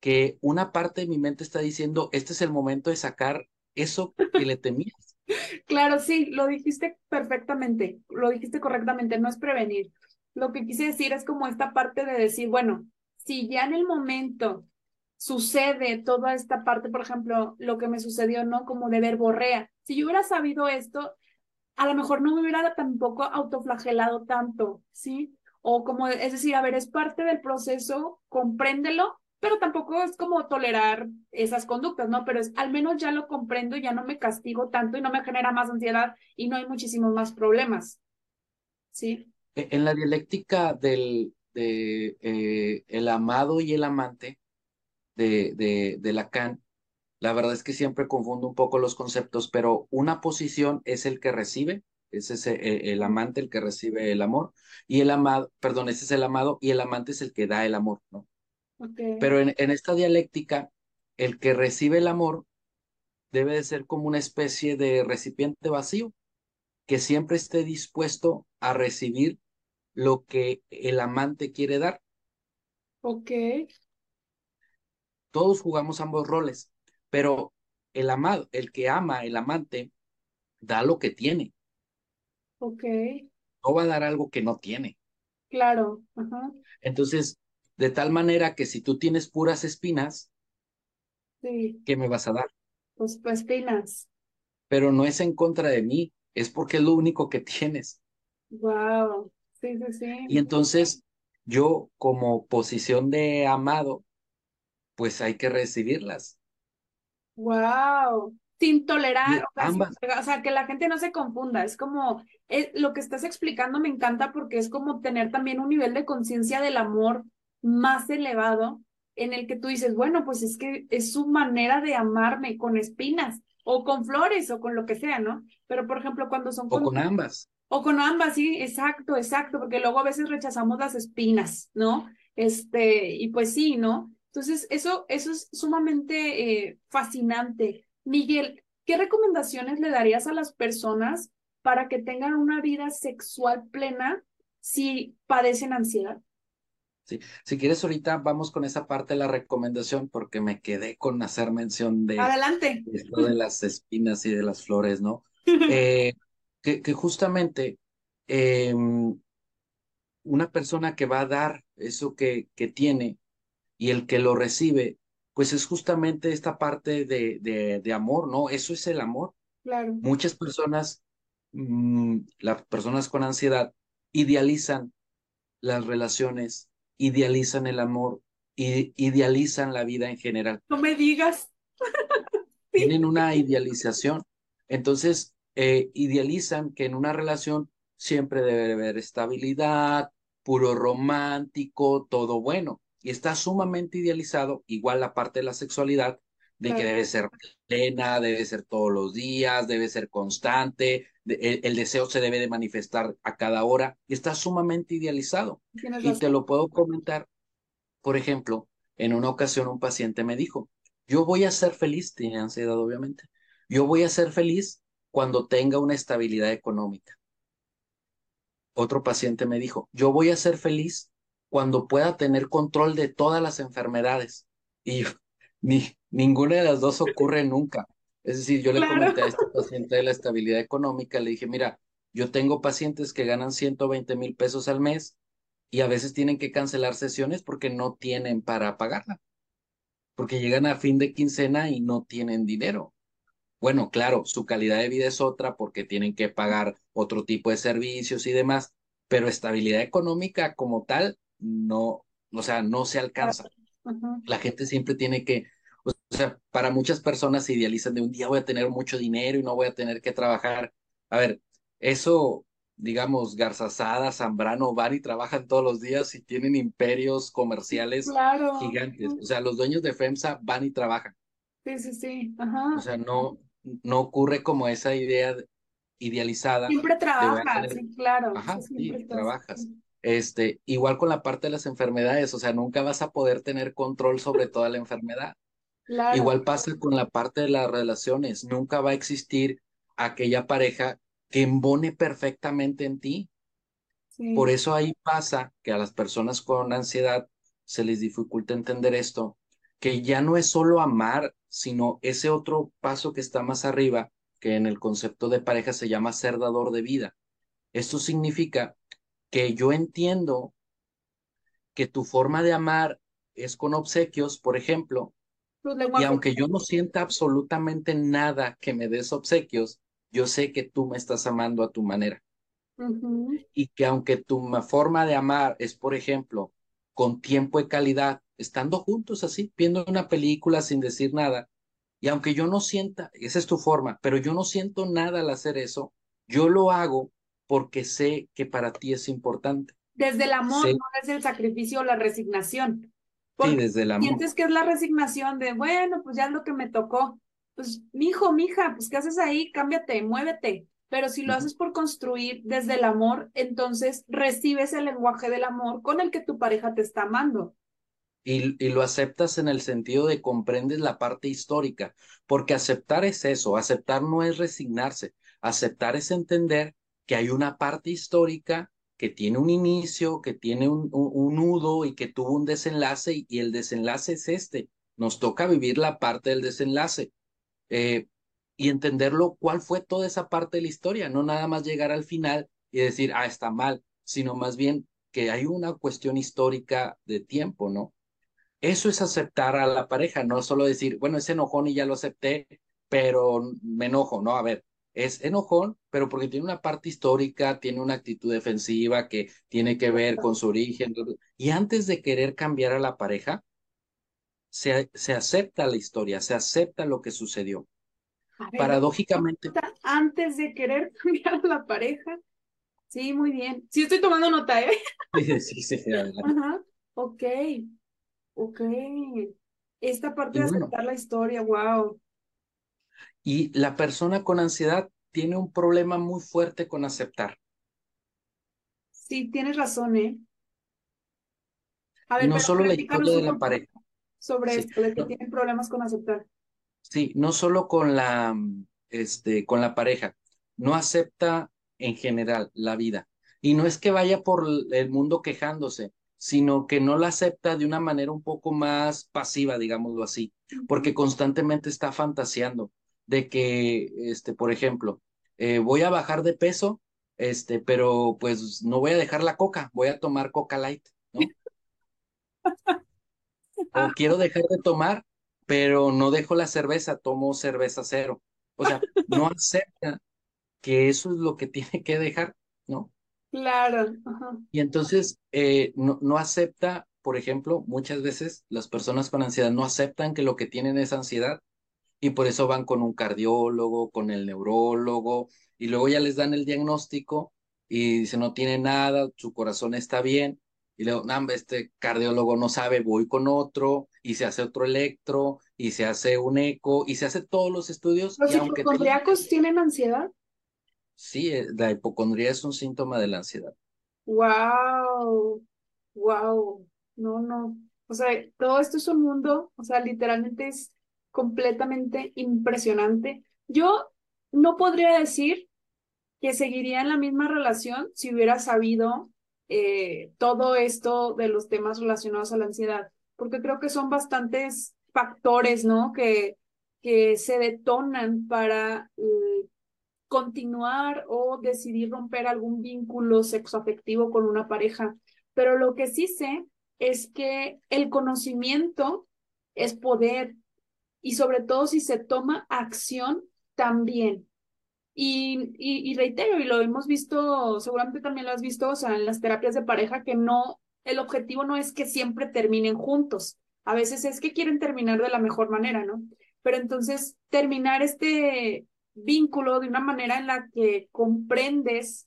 Speaker 2: que una parte de mi mente está diciendo, este es el momento de sacar eso que le temías.
Speaker 1: Claro, sí, lo dijiste perfectamente, lo dijiste correctamente, no es prevenir. Lo que quise decir es como esta parte de decir, bueno, si ya en el momento sucede toda esta parte, por ejemplo, lo que me sucedió, ¿no? Como de verborrea. Si yo hubiera sabido esto, a lo mejor no me hubiera tampoco autoflagelado tanto, ¿sí? O como, es decir, a ver, es parte del proceso, compréndelo, pero tampoco es como tolerar esas conductas, ¿no? Pero es, al menos ya lo comprendo, ya no me castigo tanto y no me genera más ansiedad y no hay muchísimos más problemas, ¿sí?
Speaker 2: E, en la dialéctica del de, eh, el amado y el amante de, de, de Lacan, la verdad es que siempre confundo un poco los conceptos, pero una posición es el que recibe, ese es eh, el, amante el que recibe el amor, y el amado, perdón, ese es el amado, y el amante es el que da el amor, ¿no? Pero en, en esta dialéctica, el que recibe el amor debe de ser como una especie de recipiente vacío, que siempre esté dispuesto a recibir lo que el amante quiere dar.
Speaker 1: Ok.
Speaker 2: Todos jugamos ambos roles pero el amado, el que ama, el amante, da lo que tiene.
Speaker 1: Ok.
Speaker 2: No va a dar algo que no tiene.
Speaker 1: Claro.
Speaker 2: Entonces, de tal manera que si tú tienes puras espinas,
Speaker 1: sí.
Speaker 2: ¿qué me vas a dar?
Speaker 1: Pues, pues espinas.
Speaker 2: Pero no es en contra de mí, es porque es lo único que tienes.
Speaker 1: Wow. Sí, sí, sí.
Speaker 2: Y entonces, yo como posición de amado, pues hay que recibirlas.
Speaker 1: Wow, sin tolerar,
Speaker 2: ambas.
Speaker 1: o sea, que la gente no se confunda, es como, es, lo que estás explicando me encanta porque es como tener también un nivel de conciencia del amor más elevado en el que tú dices, bueno, pues es que es su manera de amarme con espinas o con flores o con lo que sea, ¿no? Pero por ejemplo, cuando son...
Speaker 2: O con ambas.
Speaker 1: O con ambas, sí, exacto, exacto, porque luego a veces rechazamos las espinas, ¿no? Este, y pues sí, ¿no? Entonces, eso, eso es sumamente eh, fascinante. Miguel, ¿qué recomendaciones le darías a las personas para que tengan una vida sexual plena si padecen ansiedad?
Speaker 2: Sí, si quieres ahorita vamos con esa parte de la recomendación porque me quedé con hacer mención de,
Speaker 1: Adelante.
Speaker 2: esto de las espinas y de las flores, ¿no? Eh, que, que, justamente em, una persona que va a dar eso que, que tiene, y el que lo recibe, pues es justamente esta parte de, de, amor, ¿no? Eso es el amor.
Speaker 1: Claro.
Speaker 2: Muchas personas, mm, las personas con ansiedad, idealizan las relaciones, idealizan el amor, y idealizan la vida en general.
Speaker 1: No me digas.
Speaker 2: Tienen una idealización. Entonces, eh, idealizan que en una relación siempre debe haber estabilidad, puro romántico, todo bueno y está sumamente idealizado, igual la parte de la sexualidad, de que debe ser plena, debe ser todos los días, debe ser constante, el, deseo se debe de manifestar a cada hora, y está sumamente idealizado. Y te lo puedo comentar, por ejemplo, en una ocasión un paciente me dijo, yo voy a ser feliz, tiene ansiedad obviamente, yo voy a ser feliz cuando tenga una estabilidad económica. Otro paciente me dijo, yo voy a ser feliz cuando pueda tener control de todas las enfermedades. Y ni, ninguna de las dos ocurre nunca. Es decir, yo le comenté a este paciente de la estabilidad económica, le dije, mira, yo tengo pacientes que ganan 120 mil pesos al mes y a veces tienen que cancelar sesiones porque no tienen para pagarla, porque llegan a fin de quincena y no tienen dinero. Bueno, claro, su calidad de vida es otra porque tienen que pagar otro tipo de servicios y demás, pero estabilidad económica como tal no, o sea, no se alcanza. La gente siempre tiene que, o sea, para muchas personas se idealizan de un día voy a tener mucho dinero y no voy a tener que trabajar. A ver, eso, digamos, Garzazada, Zambrano van y trabajan todos los días y tienen imperios comerciales gigantes. O sea, los dueños de FEMSA van y trabajan.
Speaker 1: Sí, sí, sí. Ajá.
Speaker 2: O sea, no, no ocurre como esa idea idealizada.
Speaker 1: Siempre trabajas, sí, claro.
Speaker 2: Ajá, sí, trabajas. Este, igual con la parte de las enfermedades, o sea, nunca vas a poder tener control sobre toda la enfermedad. Igual pasa con la parte de las relaciones, nunca va a existir aquella pareja que embone perfectamente en ti. Por eso ahí pasa que a las personas con ansiedad se les dificulta entender esto, que ya no es solo amar, sino ese otro paso que está más arriba, que en el concepto de pareja se llama ser dador de vida. Esto significa que yo entiendo que tu forma de amar es con obsequios, por ejemplo, y aunque yo no sienta absolutamente nada que me des obsequios, yo sé que tú me estás amando a tu manera. Y que aunque tu forma de amar es, por ejemplo, con tiempo y calidad, estando juntos así, viendo una película sin decir nada, y aunque yo no sienta, esa es tu forma, pero yo no siento nada al hacer eso, yo lo hago porque sé que para ti es importante.
Speaker 1: Desde el amor, no desde el sacrificio o la resignación.
Speaker 2: sí, desde el amor.
Speaker 1: Sientes que es la resignación de, bueno, pues ya es lo que me tocó. Pues, mi hijo, mi hija, pues, ¿qué haces ahí? Cámbiate, muévete. Pero si lo haces por construir desde el amor, entonces recibes el lenguaje del amor con el que tu pareja te está amando.
Speaker 2: Y, y, lo aceptas en el sentido de comprendes la parte histórica, porque aceptar es eso, aceptar no es resignarse, aceptar es entender que hay una parte histórica que tiene un inicio, que tiene un, nudo y que tuvo un desenlace y, el desenlace es este. Nos toca vivir la parte del desenlace. Eh, y entenderlo cuál fue toda esa parte de la historia, no nada más llegar al final y decir, ah, está mal, sino más bien que hay una cuestión histórica de tiempo, ¿no? Eso es aceptar a la pareja, no solo decir, bueno, es enojón y ya lo acepté, pero me enojo, ¿no? A ver, es enojón, pero porque tiene una parte histórica, tiene una actitud defensiva que tiene que ver con su origen. Y antes de querer cambiar a la pareja, se, se acepta la historia, se acepta lo que sucedió. Paradójicamente.
Speaker 1: Antes de querer cambiar a la pareja. Sí, muy bien. Sí, estoy tomando nota, ¿eh?
Speaker 2: Sí, sí, sí.
Speaker 1: Ajá. Ok. Ok. Esta parte de aceptar la historia, wow.
Speaker 2: Y la persona con ansiedad tiene un problema muy fuerte con aceptar.
Speaker 1: Sí, tienes razón, ¿eh?
Speaker 2: A ver, no solo la historia de la pareja.
Speaker 1: Sobre esto, de que tienen problemas con aceptar.
Speaker 2: Sí, no solo con la, este, con la pareja, no acepta en general la vida. Y no es que vaya por el mundo quejándose, sino que no la acepta de una manera un poco más pasiva, digámoslo así, porque constantemente está fantaseando de que, este, por ejemplo, eh, voy a bajar de peso, este, pero pues no voy a dejar la coca, voy a tomar coca light, ¿no? o quiero dejar de tomar, pero no dejo la cerveza, tomo cerveza cero. O sea, no acepta que eso es lo que tiene que dejar, ¿no?
Speaker 1: Claro.
Speaker 2: Y entonces eh, no, no acepta, por ejemplo, muchas veces las personas con ansiedad no aceptan que lo que tienen es ansiedad y por eso van con un cardiólogo, con el neurólogo y luego ya les dan el diagnóstico y dicen no tiene nada, su corazón está bien y luego, no, este cardiólogo no sabe, voy con otro, y se hace otro electro, y se hace un eco, y se hace todos los estudios.
Speaker 1: ¿Los hipocondriacos tienen ansiedad?
Speaker 2: Sí, eh, la hipocondría es un síntoma de la ansiedad.
Speaker 1: Wow, wow, no, no. O sea, todo esto es un mundo, o sea, literalmente es completamente impresionante. Yo no podría decir que seguiría en la misma relación si hubiera sabido eh, todo esto de los temas relacionados a la ansiedad, porque creo que son bastantes factores, ¿no? Que, que se detonan para eh, continuar o decidir romper algún vínculo sexoafectivo con una pareja. Pero lo que sí sé es que el conocimiento es poder y sobre todo si se toma acción también. Y, y, reitero, y lo hemos visto, seguramente también lo has visto, o sea, en las terapias de pareja, que no, el objetivo no es que siempre terminen juntos. A veces es que quieren terminar de la mejor manera, ¿no? Pero entonces, terminar este vínculo de una manera en la que comprendes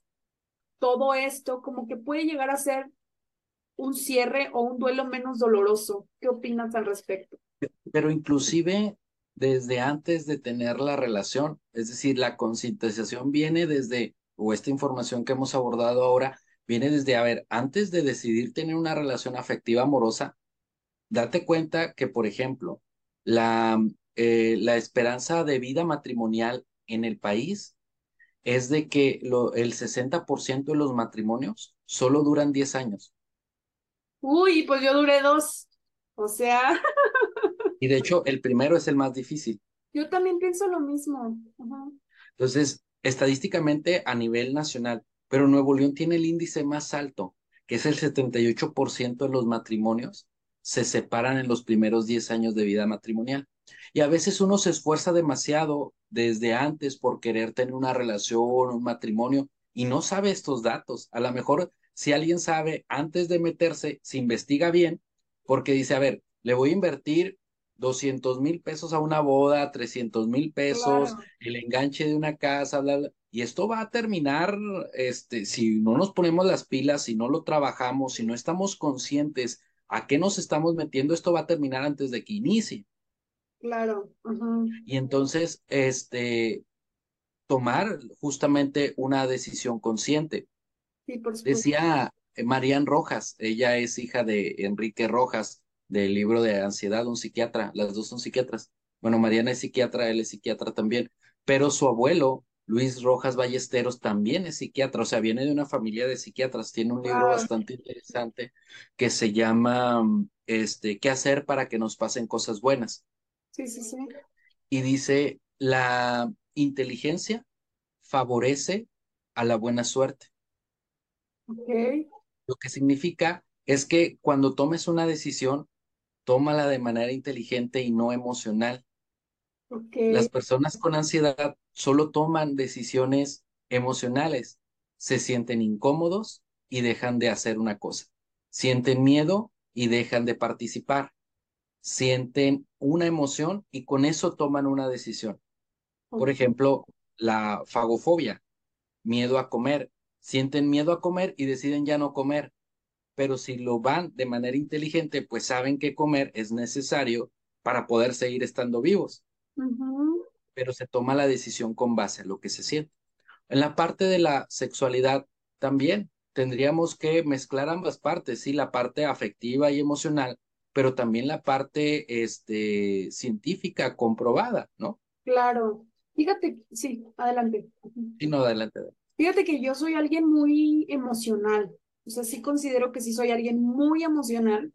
Speaker 1: todo esto, como que puede llegar a ser un cierre o un duelo menos doloroso. ¿Qué opinas al respecto?
Speaker 2: Pero inclusive desde antes de tener la relación. Es decir, la concientización viene desde, o esta información que hemos abordado ahora, viene desde, a ver, antes de decidir tener una relación afectiva amorosa, date cuenta que, por ejemplo, la, eh, la esperanza de vida matrimonial en el país es de que lo, el 60% de los matrimonios solo duran 10 años.
Speaker 1: Uy, pues yo duré dos. O sea.
Speaker 2: Y de hecho, el primero es el más difícil.
Speaker 1: Yo también pienso lo mismo.
Speaker 2: Entonces, estadísticamente a nivel nacional, pero Nuevo León tiene el índice más alto, que es el 78% de los matrimonios se separan en los primeros 10 años de vida matrimonial. Y a veces uno se esfuerza demasiado desde antes por querer tener una relación, un matrimonio, y no sabe estos datos. A lo mejor si alguien sabe antes de meterse, se investiga bien, porque dice, a ver, le voy a invertir 200 mil pesos a una boda, 300 mil pesos, el enganche de una casa, bla, bla, y esto va a terminar, este, si no nos ponemos las pilas, si no lo trabajamos, si no estamos conscientes a qué nos estamos metiendo, esto va a terminar antes de que inicie.
Speaker 1: Claro.
Speaker 2: Y entonces, este, tomar justamente una decisión consciente.
Speaker 1: Sí, por supuesto.
Speaker 2: Decía Marían Rojas, ella es hija de Enrique Rojas, del libro de Ansiedad, un psiquiatra, las dos son psiquiatras. Bueno, Mariana es psiquiatra, él es psiquiatra también, pero su abuelo, Luis Rojas Ballesteros, también es psiquiatra, o sea, viene de una familia de psiquiatras, tiene un libro bastante interesante que se llama, este, ¿qué hacer para que nos pasen cosas buenas?
Speaker 1: Sí, sí, sí.
Speaker 2: Y dice, la inteligencia favorece a la buena suerte.
Speaker 1: Ok.
Speaker 2: Lo que significa es que cuando tomes una decisión, tómala de manera inteligente y no emocional.
Speaker 1: Okay.
Speaker 2: Las personas con ansiedad solo toman decisiones emocionales, se sienten incómodos y dejan de hacer una cosa, sienten miedo y dejan de participar, sienten una emoción y con eso toman una decisión. Por ejemplo, la fagofobia, miedo a comer. Sienten miedo a comer y deciden ya no comer. Pero si lo van de manera inteligente, pues saben que comer es necesario para poder seguir estando vivos. Pero se toma la decisión con base a lo que se siente. En la parte de la sexualidad también tendríamos que mezclar ambas partes, sí, la parte afectiva y emocional, pero también la parte este, científica comprobada, ¿no?
Speaker 1: Claro. Fíjate, sí, adelante.
Speaker 2: Sí, no, adelante.
Speaker 1: Fíjate que yo soy alguien muy emocional. O sea, sí considero que sí soy alguien muy emocional.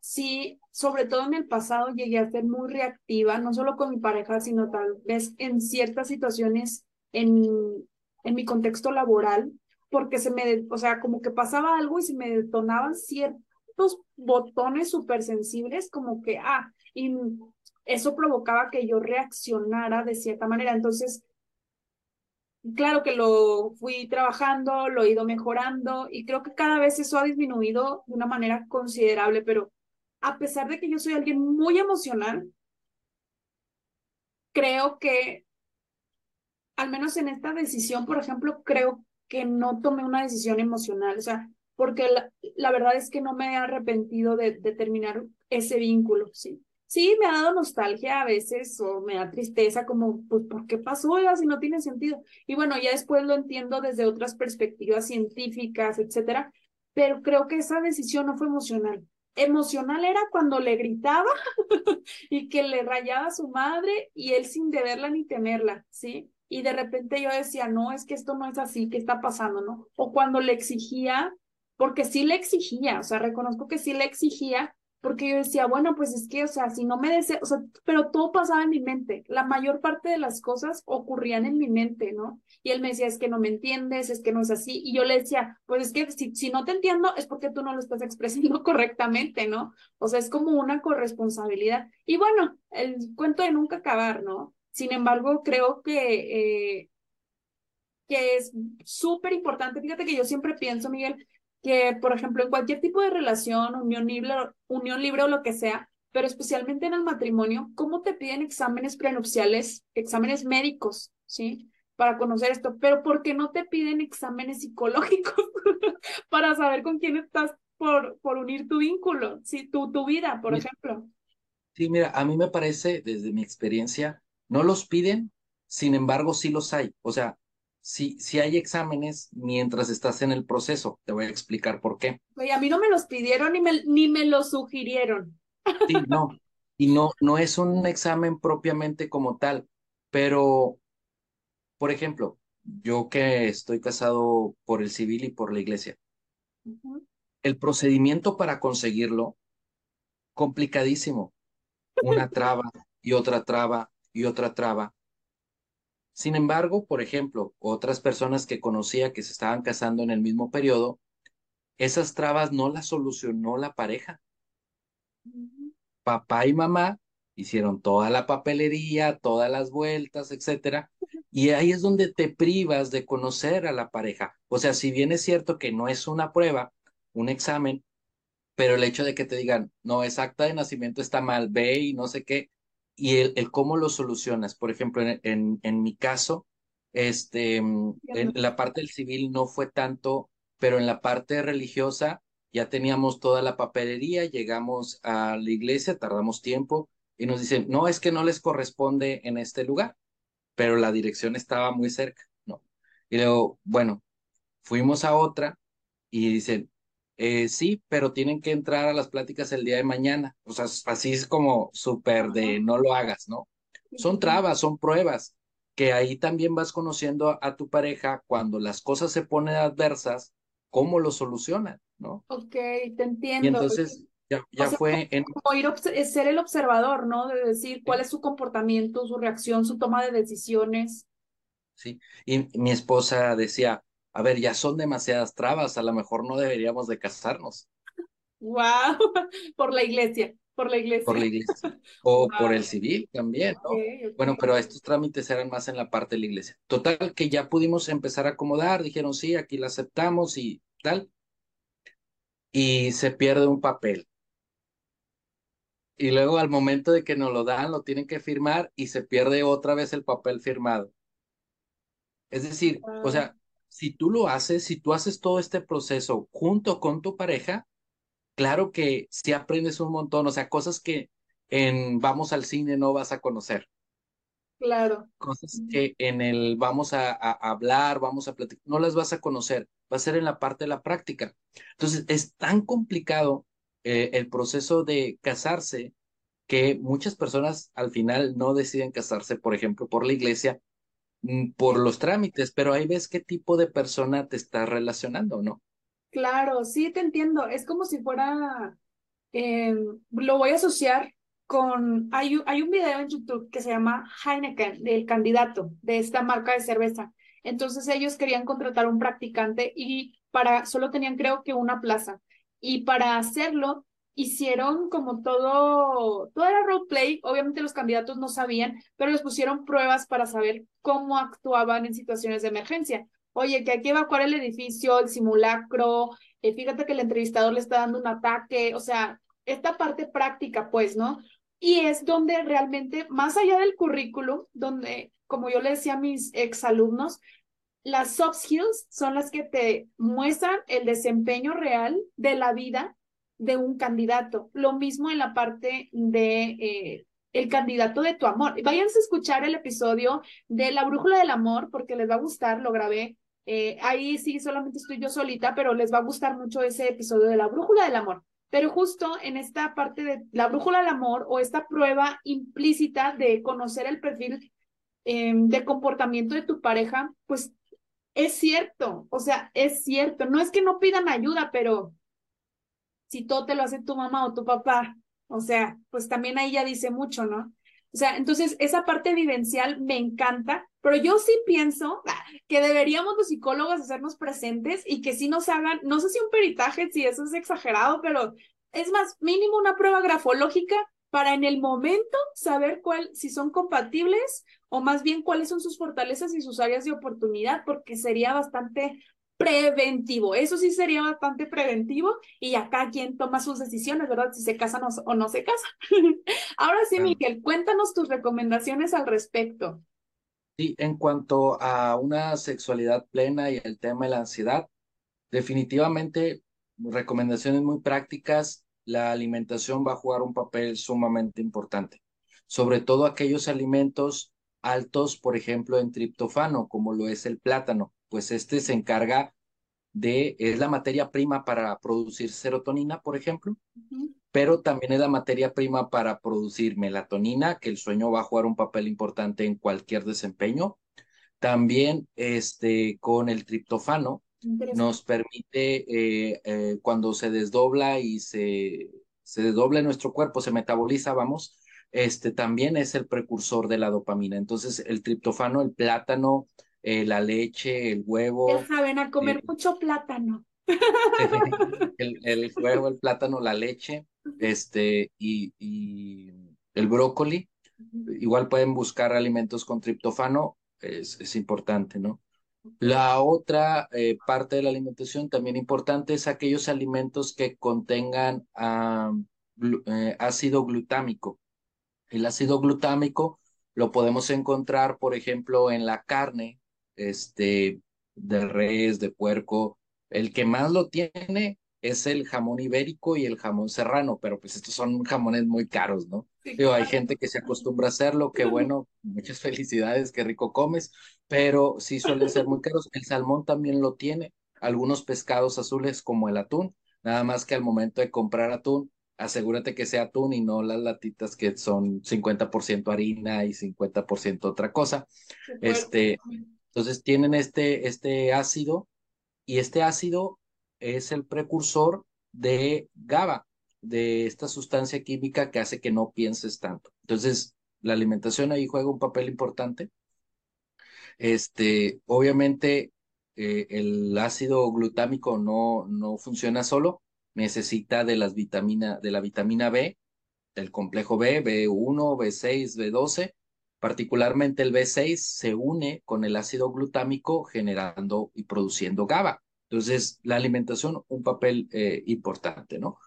Speaker 1: Sí, sobre todo en el pasado llegué a ser muy reactiva, no solo con mi pareja, sino tal vez en ciertas situaciones en, en mi contexto laboral, porque se me, o sea, como que pasaba algo y se me detonaban ciertos botones súper sensibles, como que, ah, y eso provocaba que yo reaccionara de cierta manera. Entonces, claro que lo fui trabajando, lo he ido mejorando y creo que cada vez eso ha disminuido de una manera considerable, pero a pesar de que yo soy alguien muy emocional, creo que, al menos en esta decisión, por ejemplo, creo que no tomé una decisión emocional, o sea, porque la, verdad es que no me he arrepentido de, de terminar ese vínculo, sí sí me ha dado nostalgia a veces o me da tristeza como, pues, ¿por qué pasó? Oiga, si no tiene sentido. Y bueno, ya después lo entiendo desde otras perspectivas científicas, etcétera, pero creo que esa decisión no fue emocional. Emocional era cuando le gritaba y que le rayaba a su madre y él sin deberla ni temerla, ¿sí? Y de repente yo decía, no, es que esto no es así, ¿qué está pasando, no? O cuando le exigía, porque sí le exigía, o sea, reconozco que sí le exigía, porque yo decía, bueno, pues es que, o sea, si no me deseo, o sea, pero todo pasaba en mi mente, la mayor parte de las cosas ocurrían en mi mente, ¿no? Y él me decía, es que no me entiendes, es que no es así, y yo le decía, pues es que si, si no te entiendo es porque tú no lo estás expresando correctamente, ¿no? O sea, es como una corresponsabilidad. Y bueno, el cuento de nunca acabar, ¿no? Sin embargo, creo que, eh, que es súper importante, fíjate que yo siempre pienso, Miguel, que, por ejemplo, en cualquier tipo de relación, unión libre, unión libre o lo que sea, pero especialmente en el matrimonio, ¿cómo te piden exámenes prenupciales, exámenes médicos, ¿sí? Para conocer esto, pero ¿por qué no te piden exámenes psicológicos para saber con quién estás por, por unir tu vínculo, ¿sí? Tu, tu vida, por ejemplo.
Speaker 2: Sí, mira, a mí me parece, desde mi experiencia, no los piden, sin embargo, sí los hay. O sea, si, si hay exámenes mientras estás en el proceso. Te voy a explicar por qué.
Speaker 1: Oye, a mí no me los pidieron ni me, ni me los sugirieron.
Speaker 2: Sí, no. Y no, no es un examen propiamente como tal, pero, por ejemplo, yo que estoy casado por el civil y por la iglesia, el procedimiento para conseguirlo, complicadísimo. una traba y otra traba y otra traba. Sin embargo, por ejemplo, otras personas que conocía que se estaban casando en el mismo periodo, esas trabas no las solucionó la pareja. Papá y mamá hicieron toda la papelería, todas las vueltas, etcétera, y ahí es donde te privas de conocer a la pareja. O sea, si bien es cierto que no es una prueba, un examen, pero el hecho de que te digan, no, esa acta de nacimiento está mal, ve y no sé qué, y el, el cómo lo solucionas. Por ejemplo, en, en, en mi caso, este, en la parte del civil no fue tanto, pero en la parte religiosa ya teníamos toda la papelería, llegamos a la iglesia, tardamos tiempo y nos dicen, no, es que no les corresponde en este lugar pero la dirección estaba muy cerca, ¿no? Y luego, bueno, fuimos a otra y dicen, eh, sí, pero tienen que entrar a las pláticas el día de mañana. O sea, así es como súper de no lo hagas, ¿no? Son trabas, son pruebas, que ahí también vas conociendo a tu pareja cuando las cosas se ponen adversas, cómo lo solucionan, ¿no?
Speaker 1: Ok, te entiendo.
Speaker 2: Y entonces ya, fue en...
Speaker 1: Como ir ser el observador, ¿no? De decir cuál es su comportamiento, su reacción, su toma de decisiones.
Speaker 2: Sí, y mi esposa decía, a ver, ya son demasiadas trabas, a lo mejor no deberíamos de casarnos.
Speaker 1: Wow, por la iglesia, por la iglesia.
Speaker 2: Por la iglesia. O por el civil también, ¿no? Bueno, pero estos trámites eran más en la parte de la iglesia. Total, que ya pudimos empezar a acomodar, dijeron, sí, aquí la aceptamos y tal. Y se pierde un papel y luego al momento de que nos lo dan, lo tienen que firmar y se pierde otra vez el papel firmado. Es decir, o sea, si tú lo haces, si tú haces todo este proceso junto con tu pareja, claro que sí aprendes un montón, o sea, cosas que en vamos al cine no vas a conocer.
Speaker 1: Claro.
Speaker 2: Cosas que en el vamos a, hablar, vamos a platicar, no las vas a conocer, va a ser en la parte de la práctica. Entonces, es tan complicado eh, el proceso de casarse que muchas personas al final no deciden casarse, por ejemplo, por la iglesia, por los trámites, pero ahí ves qué tipo de persona te está relacionando, ¿no?
Speaker 1: Claro, sí, te entiendo. Es como si fuera, eh, lo voy a asociar con, hay, hay un video en YouTube que se llama Heineken, del candidato de esta marca de cerveza. Entonces ellos querían contratar un practicante y para, solo tenían creo que una plaza. Y para hacerlo, hicieron como todo, todo era roleplay, obviamente los candidatos no sabían, pero les pusieron pruebas para saber cómo actuaban en situaciones de emergencia. Oye, que hay que evacuar el edificio, el simulacro, eh, fíjate que el entrevistador le está dando un ataque, o sea, esta parte práctica, pues, ¿no? Y es donde realmente, más allá del currículum, donde, como yo le decía a mis exalumnos, las soft skills son las que te muestran el desempeño real de la vida de un candidato. Lo mismo en la parte de eh, el candidato de tu amor. Váyanse a escuchar el episodio de La Brújula del Amor porque les va a gustar, lo grabé. Eh, ahí sí, solamente estoy yo solita, pero les va a gustar mucho ese episodio de La Brújula del Amor. Pero justo en esta parte de la brújula del amor o esta prueba implícita de conocer el perfil em, de comportamiento de tu pareja, pues es cierto, o sea, es cierto. No es que no pidan ayuda, pero si todo te lo hace tu mamá o tu papá, o sea, pues también ahí ya dice mucho, ¿no? O sea, entonces esa parte vivencial me encanta, pero yo sí pienso ah, que deberíamos los psicólogos hacernos presentes y que sí nos hagan, no sé si un peritaje, si eso es exagerado, pero es más, mínimo una prueba grafológica para en el momento saber cuál, si son compatibles o más bien cuáles son sus fortalezas y sus áreas de oportunidad, porque sería bastante preventivo. Eso sí sería bastante preventivo y acá quien toma sus decisiones, ¿verdad? Si se casan o, no se casan. Ahora sí, Miguel, cuéntanos tus recomendaciones al respecto.
Speaker 2: Sí, en cuanto a una sexualidad plena y el tema de la ansiedad, definitivamente recomendaciones muy prácticas la alimentación va a jugar un papel sumamente importante, sobre todo aquellos alimentos altos, por ejemplo, en triptofano, como lo es el plátano, pues este se encarga de, es la materia prima para producir serotonina, por ejemplo, pero también es la materia prima para producir melatonina, que el sueño va a jugar un papel importante en cualquier desempeño. También este, con el triptofano, nos permite, eh, eh, cuando se desdobla y se, se desdobla en nuestro cuerpo, se metaboliza, vamos, este también es el precursor de la dopamina. Entonces, el triptofano, el plátano, eh, la leche, el huevo.
Speaker 1: Ya saben, a comer eh, mucho plátano.
Speaker 2: el, el, huevo, el plátano, la leche, este, y, y el brócoli. Igual pueden buscar alimentos con triptofano, es, es importante, ¿no? La otra eh, parte de la alimentación también importante es aquellos alimentos que contengan eh, ácido glutámico. El ácido glutámico lo podemos encontrar, por ejemplo, en la carne, este, de res, de puerco. El que más lo tiene es el jamón ibérico y el jamón serrano, pero pues estos son jamones muy caros, ¿no? hay gente que se acostumbra a hacerlo, que bueno, muchas felicidades, qué rico comes, pero sí suelen ser muy caros. El salmón también lo tiene, algunos pescados azules como el atún, nada más que al momento de comprar atún, asegúrate que sea atún y no las latitas que son 50% harina y 50% otra cosa. Este, entonces tienen este, este ácido y este ácido es el precursor de GABA, de esta sustancia química que hace que no pienses tanto. Entonces, la alimentación ahí juega un papel importante. Este, obviamente, eh, el ácido glutámico no, no funciona solo, necesita de las vitaminas, de la vitamina B, del complejo B, B1, B6, B12. Particularmente el B6 se une con el ácido glutámico generando y produciendo GABA. Entonces, la alimentación, un papel eh, importante, ¿no?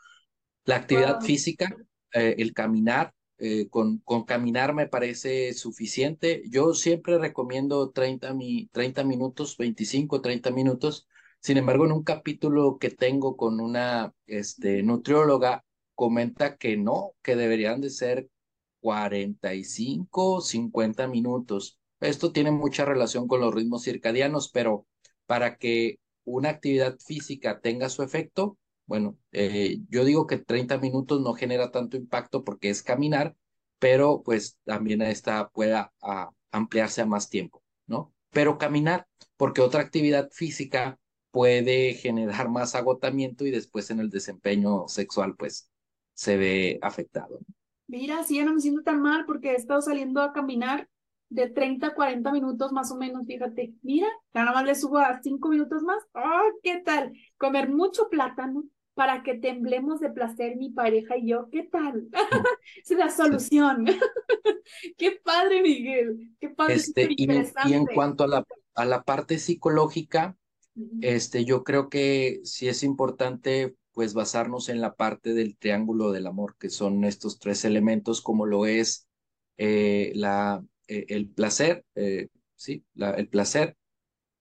Speaker 2: La actividad física, eh, el caminar, eh, con, con, caminar me parece suficiente. Yo siempre recomiendo 30, mi, 30 minutos, 25, 30 minutos. Sin embargo, en un capítulo que tengo con una este, nutrióloga, comenta que no, que deberían de ser 45, 50 minutos. Esto tiene mucha relación con los ritmos circadianos, pero para que una actividad física tenga su efecto, bueno, eh, yo digo que 30 minutos no genera tanto impacto porque es caminar, pero pues también esta pueda ampliarse a más tiempo, ¿no? Pero caminar, porque otra actividad física puede generar más agotamiento y después en el desempeño sexual pues se ve afectado.
Speaker 1: Mira, sí, ya no me siento tan mal porque he estado saliendo a caminar de 30 a 40 minutos más o menos, fíjate, mira, nada más le subo a 5 minutos más, ¡oh, qué tal! Comer mucho plátano para que temblemos de placer mi pareja y yo, ¿qué tal? es la solución. qué padre, Miguel, qué padre.
Speaker 2: Este, y, y, en cuanto a la, a la parte psicológica, este, yo creo que sí es importante pues basarnos en la parte del triángulo del amor, que son estos tres elementos, como lo es eh, la eh, el placer, eh, sí, el placer,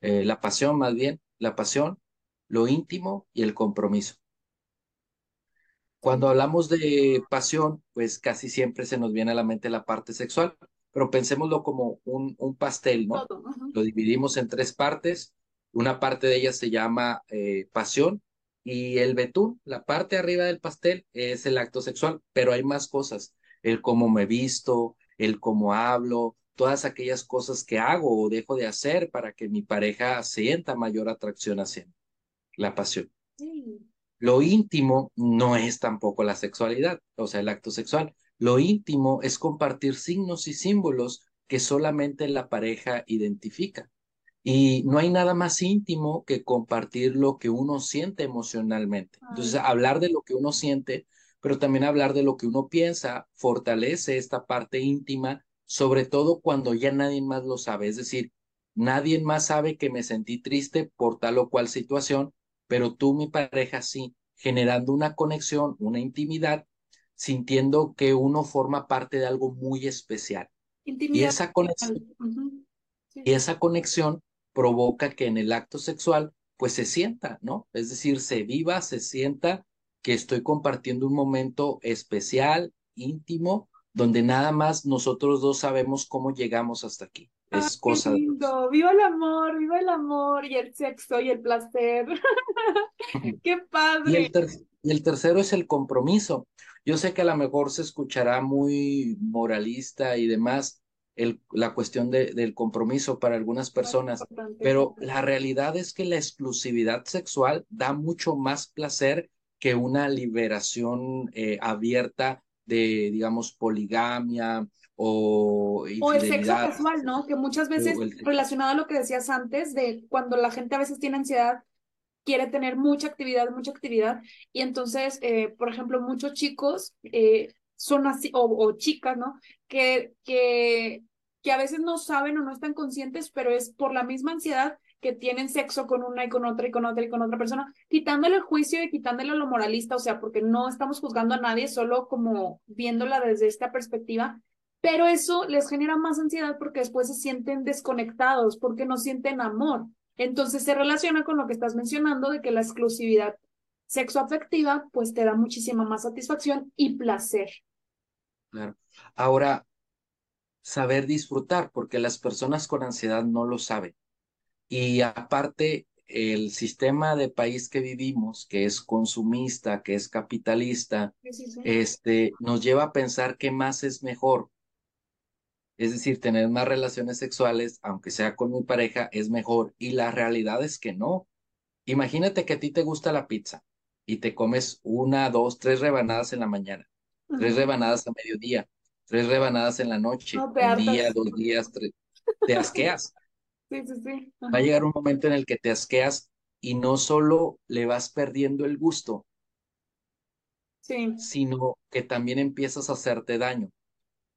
Speaker 2: la pasión más bien, la pasión, lo íntimo y el compromiso. Cuando hablamos de pasión, pues casi siempre se nos viene a la mente la parte sexual, pero pensémoslo como un, un pastel, ¿no? Lo dividimos en tres partes. Una parte de ella se llama pasión y el betún, la parte arriba del pastel, es el acto sexual, pero hay más cosas. El cómo me visto, el cómo hablo, todas aquellas cosas que hago o dejo de hacer para que mi pareja sienta mayor atracción hacia mí, la pasión. Lo íntimo no es tampoco la sexualidad, o sea, el acto sexual. Lo íntimo es compartir signos y símbolos que solamente la pareja identifica. Y no hay nada más íntimo que compartir lo que uno siente emocionalmente. Entonces, hablar de lo que uno siente pero también hablar de lo que uno piensa fortalece esta parte íntima, sobre todo cuando ya nadie más lo sabe. Es decir, nadie más sabe que me sentí triste por tal o cual situación, pero tú, mi pareja, sí, generando una conexión, una intimidad, sintiendo que uno forma parte de algo muy especial. y esa conexión, y esa conexión provoca que en el acto sexual, pues se sienta, ¿no? Es decir, se viva, se sienta que estoy compartiendo un momento especial, íntimo, donde nada más nosotros dos sabemos cómo llegamos hasta aquí. Es cosa
Speaker 1: qué lindo. Viva el amor, viva el amor y el sexo y el placer. qué padre.
Speaker 2: Y el, tercero es el compromiso. Yo sé que a lo mejor se escuchará muy moralista y demás el, la cuestión de, del compromiso para algunas personas, pero la realidad es que la exclusividad sexual da mucho más placer que una liberación eh, abierta de, digamos, poligamia o
Speaker 1: O el sexo casual, ¿no? Que muchas veces, relacionado a lo que decías antes, de cuando la gente a veces tiene ansiedad, quiere tener mucha actividad, mucha actividad, y entonces, eh, por ejemplo, muchos chicos eh, son así, o, o, chicas, ¿no? Que, que, que a veces no saben o no están conscientes, pero es por la misma ansiedad que tienen sexo con una y con otra y con otra y con otra persona, quitándole el juicio y quitándole lo moralista, o sea, porque no estamos juzgando a nadie, solo como viéndola desde esta perspectiva, pero eso les genera más ansiedad porque después se sienten desconectados, porque no sienten amor. Entonces se relaciona con lo que estás mencionando de que la exclusividad sexoafectiva pues te da muchísima más satisfacción y placer.
Speaker 2: Claro. Ahora, saber disfrutar, porque las personas con ansiedad no lo saben. Y aparte, el sistema de país que vivimos, que es consumista, que es capitalista, este, nos lleva a pensar que más es mejor. Es decir, tener más relaciones sexuales, aunque sea con mi pareja, es mejor. Y la realidad es que no. Imagínate que a ti te gusta la pizza y te comes una, dos, tres rebanadas en la mañana, tres rebanadas a mediodía, tres rebanadas en la noche, un día, dos días, tres. Te asqueas.
Speaker 1: sí, sí, sí.
Speaker 2: Va a llegar un momento en el que te asqueas y no solo le vas perdiendo el gusto,
Speaker 1: sí.
Speaker 2: sino que también empiezas a hacerte daño.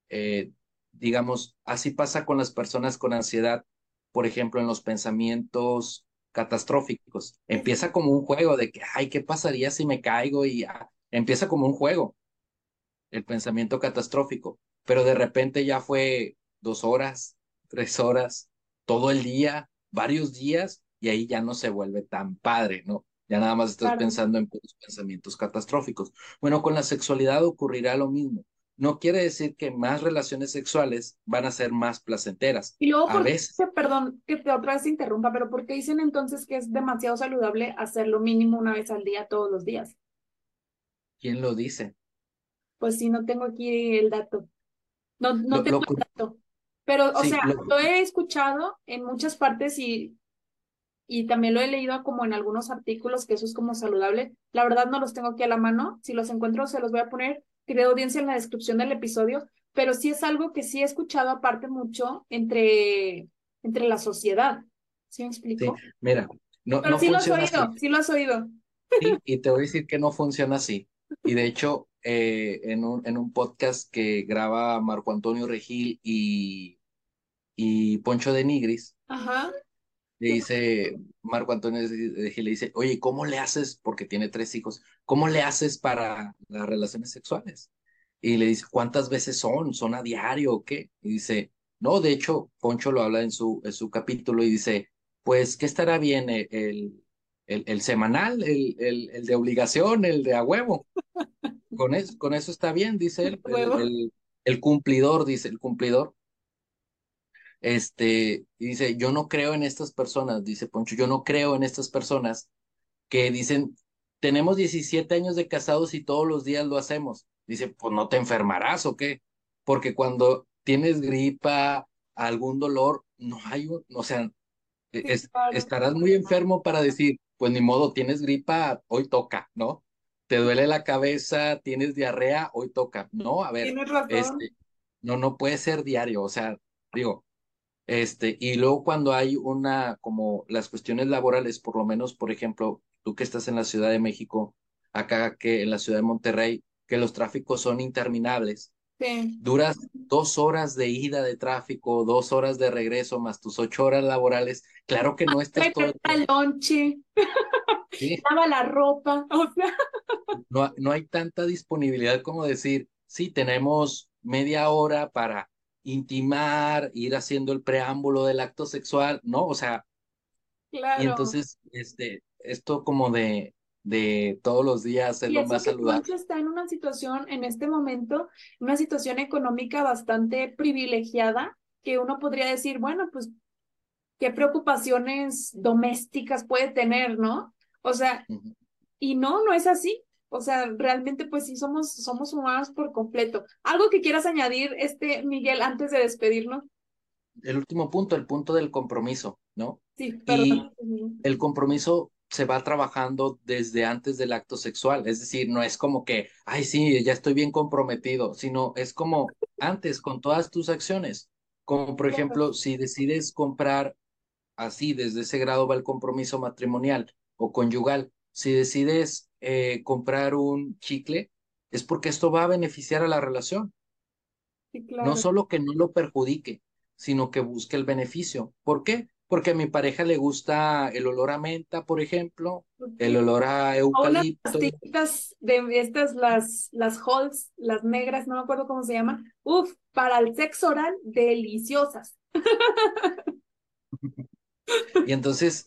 Speaker 2: Eh, digamos, así pasa con las personas con ansiedad, por ejemplo, en los pensamientos catastróficos. Empieza como un juego de que, ay, ¿qué pasaría si me caigo? Y empieza como un juego, el pensamiento catastrófico, pero de repente ya fue dos horas, tres horas, todo el día, varios días, y ahí ya no se vuelve tan padre, ¿no? Ya nada más estás pensando en pensamientos catastróficos. Bueno, con la sexualidad ocurrirá lo mismo no quiere decir que más relaciones sexuales van a ser más placenteras.
Speaker 1: Y luego, a veces... perdón que te otra vez interrumpa, pero ¿por qué dicen entonces que es demasiado saludable hacerlo mínimo una vez al día, todos los días?
Speaker 2: ¿Quién lo dice?
Speaker 1: Pues sí, no tengo aquí el dato. No, no tengo el dato. Pero, o sea, lo... he escuchado en muchas partes y, y también lo he leído como en algunos artículos que eso es como saludable. La verdad no los tengo aquí a la mano. Si los encuentro, se los voy a poner creo audiencia en la descripción del episodio, pero sí es algo que sí he escuchado aparte mucho entre, entre la sociedad. ¿Sí me explico?
Speaker 2: Sí, mira, no,
Speaker 1: pero sí lo has oído, sí lo has oído.
Speaker 2: Sí, y te voy a decir que no funciona así. Y de hecho, eh, en, un, en un podcast que graba Marco Antonio Regil y, y Poncho de Nigris,
Speaker 1: Ajá
Speaker 2: le dice, Marco Antonio le dice, oye, ¿cómo le haces? Porque tiene tres hijos, ¿cómo le haces para las relaciones sexuales? Y le dice, ¿cuántas veces son? ¿Son a diario o qué? Y dice, no, de hecho, Poncho lo habla en su, en su capítulo y dice, pues, ¿qué estará bien? ¿El, el, el, semanal, el, el, el, de obligación, el de a huevo? Con eso, con eso está bien, dice él. El, el, cumplidor, dice, el cumplidor este, dice, yo no creo en estas personas, dice Poncho, yo no creo en estas personas que dicen, tenemos 17 años de casados y todos los días lo hacemos. Dice, pues no te enfermarás o qué, porque cuando tienes gripa, algún dolor, no hay, o sea, estarás muy enfermo para decir, pues ni modo, tienes gripa, hoy toca, ¿no? Te duele la cabeza, tienes diarrea, hoy toca. No, a ver, este, no, no puede ser diario, o sea, digo, este, y luego cuando hay una, como las cuestiones laborales, por lo menos, por ejemplo, tú que estás en la Ciudad de México, acá que en la Ciudad de Monterrey, que los tráficos son interminables.
Speaker 1: Sí.
Speaker 2: Duras dos horas de ida de tráfico, dos horas de regreso, más tus ocho horas laborales. Claro que no estás todo.
Speaker 1: El lonche. ¿Sí? Lava la ropa. O sea.
Speaker 2: no, no hay tanta disponibilidad como decir, sí, tenemos media hora para intimar, ir haciendo el preámbulo del acto sexual, ¿no? O sea,
Speaker 1: claro.
Speaker 2: y entonces, este, esto como de, de todos los días ser lo más saludable.
Speaker 1: está en una situación, en este momento, una situación económica bastante privilegiada, que uno podría decir, bueno, pues, ¿qué preocupaciones domésticas puede tener, no? O sea, y no, no es así. O sea, realmente pues sí somos, somos humanos por completo. ¿Algo que quieras añadir, este, Miguel, antes de despedirnos?
Speaker 2: El último punto, el punto del compromiso, ¿no?
Speaker 1: Sí, perdón.
Speaker 2: Y el compromiso se va trabajando desde antes del acto sexual. Es decir, no es como que, ay, sí, ya estoy bien comprometido, sino es como antes con todas tus acciones. Como por ejemplo, si decides comprar así, desde ese grado va el compromiso matrimonial o conyugal. Si decides eh, comprar un chicle, es porque esto va a beneficiar a la relación. No solo que no lo perjudique, sino que busque el beneficio. ¿Por qué? Porque a mi pareja le gusta el olor a menta, por ejemplo, el olor a eucalipto.
Speaker 1: Unas de estas, las, las halls, las negras, no me acuerdo cómo se llaman. Uf, para el sexo oral, deliciosas.
Speaker 2: y entonces,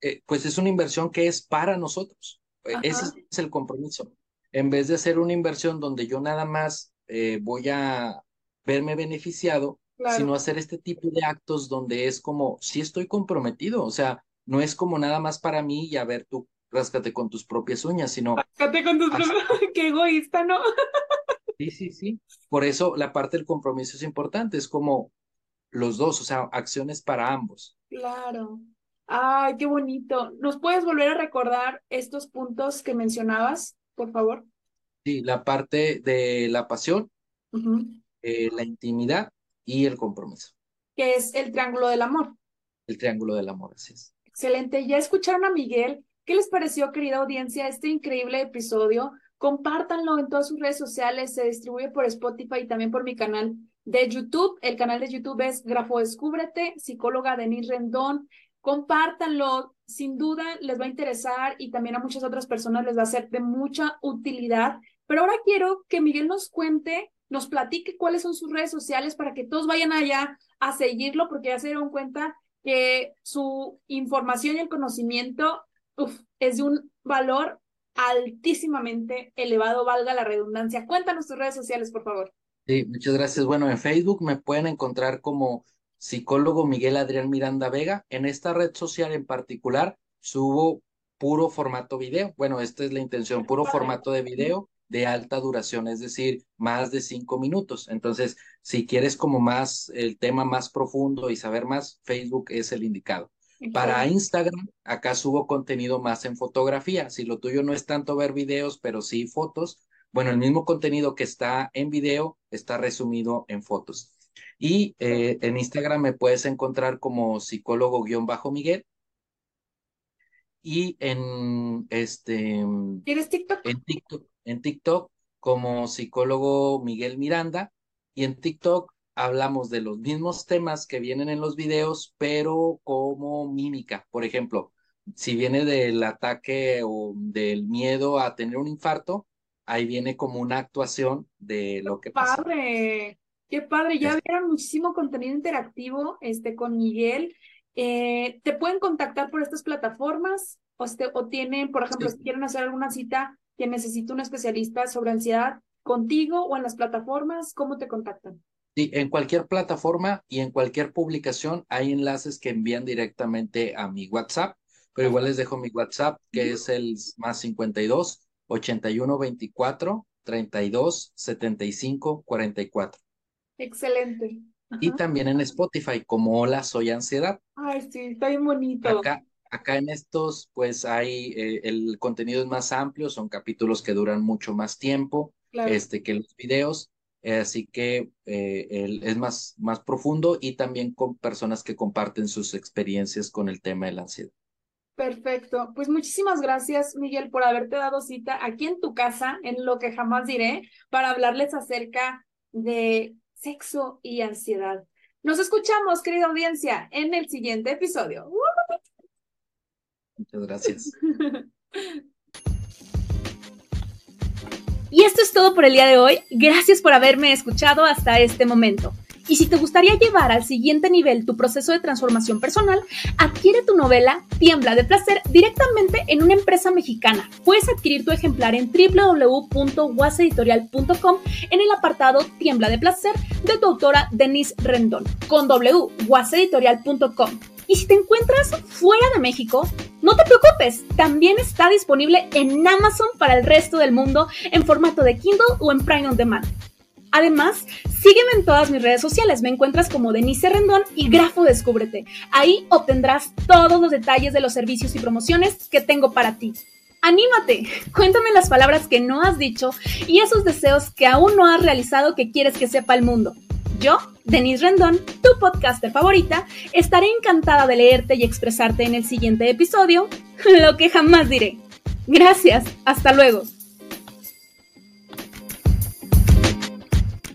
Speaker 2: eh, pues es una inversión que es para nosotros. E, ese es el compromiso. En vez de hacer una inversión donde yo nada más eh, voy a verme beneficiado, sino hacer este tipo de actos donde es como, sí estoy comprometido, o sea, no es como nada más para mí y a ver, tú ráscate con tus propias uñas, sino...
Speaker 1: Ráscate con tus propias, qué egoísta, ¿no?
Speaker 2: sí, sí, sí. Por eso la parte del compromiso es importante, es como los dos, o sea, acciones para ambos.
Speaker 1: Claro. Ay, qué bonito. ¿Nos puedes volver a recordar estos puntos que mencionabas, por favor?
Speaker 2: Sí, la parte de la pasión, eh, la intimidad y el compromiso.
Speaker 1: Que es el triángulo del amor.
Speaker 2: El triángulo del amor, así es.
Speaker 1: Excelente. Ya escucharon a Miguel. ¿Qué les pareció, querida audiencia, este increíble episodio? Compártanlo en todas sus redes sociales. Se distribuye por Spotify y también por mi canal de YouTube. El canal de YouTube es Grafo Descúbrete, psicóloga Denise Rendón. Compártanlo, sin duda les va a interesar y también a muchas otras personas les va a ser de mucha utilidad. Pero ahora quiero que Miguel nos cuente nos platique cuáles son sus redes sociales para que todos vayan allá a seguirlo, porque ya se dieron cuenta que su información y el conocimiento es de un valor altísimamente elevado, valga la redundancia. Cuéntanos tus redes sociales, por favor.
Speaker 2: Sí, muchas gracias. Bueno, en Facebook me pueden encontrar como psicólogo Miguel Adrián Miranda Vega. En esta red social en particular subo puro formato video. Bueno, esta es la intención, puro formato de video de alta duración, es decir, más de cinco minutos. Entonces, si quieres como más el tema más profundo y saber más, Facebook es el indicado. Para Instagram, acá subo contenido más en fotografía. Si lo tuyo no es tanto ver videos, pero sí fotos, bueno, el mismo contenido que está en video está resumido en fotos. Y eh, en Instagram me puedes encontrar como psicólogo-miguel. Y en este.
Speaker 1: ¿Tienes TikTok?
Speaker 2: En TikTok en TikTok como psicólogo Miguel Miranda y en TikTok hablamos de los mismos temas que vienen en los videos, pero como mímica. Por ejemplo, si viene del ataque o del miedo a tener un infarto, ahí viene como una actuación de lo que pasa.
Speaker 1: Padre, qué padre, ya vieron muchísimo contenido interactivo este, con Miguel. Eh, ¿Te pueden contactar por estas plataformas? O, este, o tienen, por ejemplo, si quieren hacer alguna cita, que necesita un especialista sobre ansiedad contigo o en las plataformas, ¿cómo te contactan?
Speaker 2: Sí, en cualquier plataforma y en cualquier publicación hay enlaces que envían directamente a mi WhatsApp, pero igual les dejo mi WhatsApp que es el más 52 81 24 32 75 44.
Speaker 1: Excelente.
Speaker 2: Y también en Spotify como Hola, soy ansiedad.
Speaker 1: Ay, sí, está bien bonito.
Speaker 2: Acá, Acá en estos, pues hay, eh, el contenido es más amplio, son capítulos que duran mucho más tiempo este, que los videos, eh, así que eh, es más, más profundo y también con personas que comparten sus experiencias con el tema de la ansiedad.
Speaker 1: Perfecto. Pues muchísimas gracias, Miguel, por haberte dado cita aquí en tu casa, en lo que jamás diré, para hablarles acerca de sexo y ansiedad. Nos escuchamos, querida audiencia, en el siguiente episodio.
Speaker 2: Muchas gracias.
Speaker 1: Y esto es todo por el día de hoy. Gracias por haberme escuchado hasta este momento. Y si te gustaría llevar al siguiente nivel tu proceso de transformación personal, adquiere tu novela Tiembla de Placer directamente en una empresa mexicana. Puedes adquirir tu ejemplar en www.waseditorial.com en el apartado Tiembla de Placer de tu autora Denise Rendón con www.waseditorial.com. Y si te encuentras fuera de México, no te preocupes, también está disponible en Amazon para el resto del mundo en formato de Kindle o en Prime on Demand. Además, sígueme en todas mis redes sociales. Me encuentras como Denise Rendón y Grafo Descúbrete. Ahí obtendrás todos los detalles de los servicios y promociones que tengo para ti. Anímate, cuéntame las palabras que no has dicho y esos deseos que aún no has realizado que quieres que sepa el mundo. Yo, Denise Rendón, tu podcaster favorita, estaré encantada de leerte y expresarte en el siguiente episodio lo que jamás diré. Gracias, hasta luego.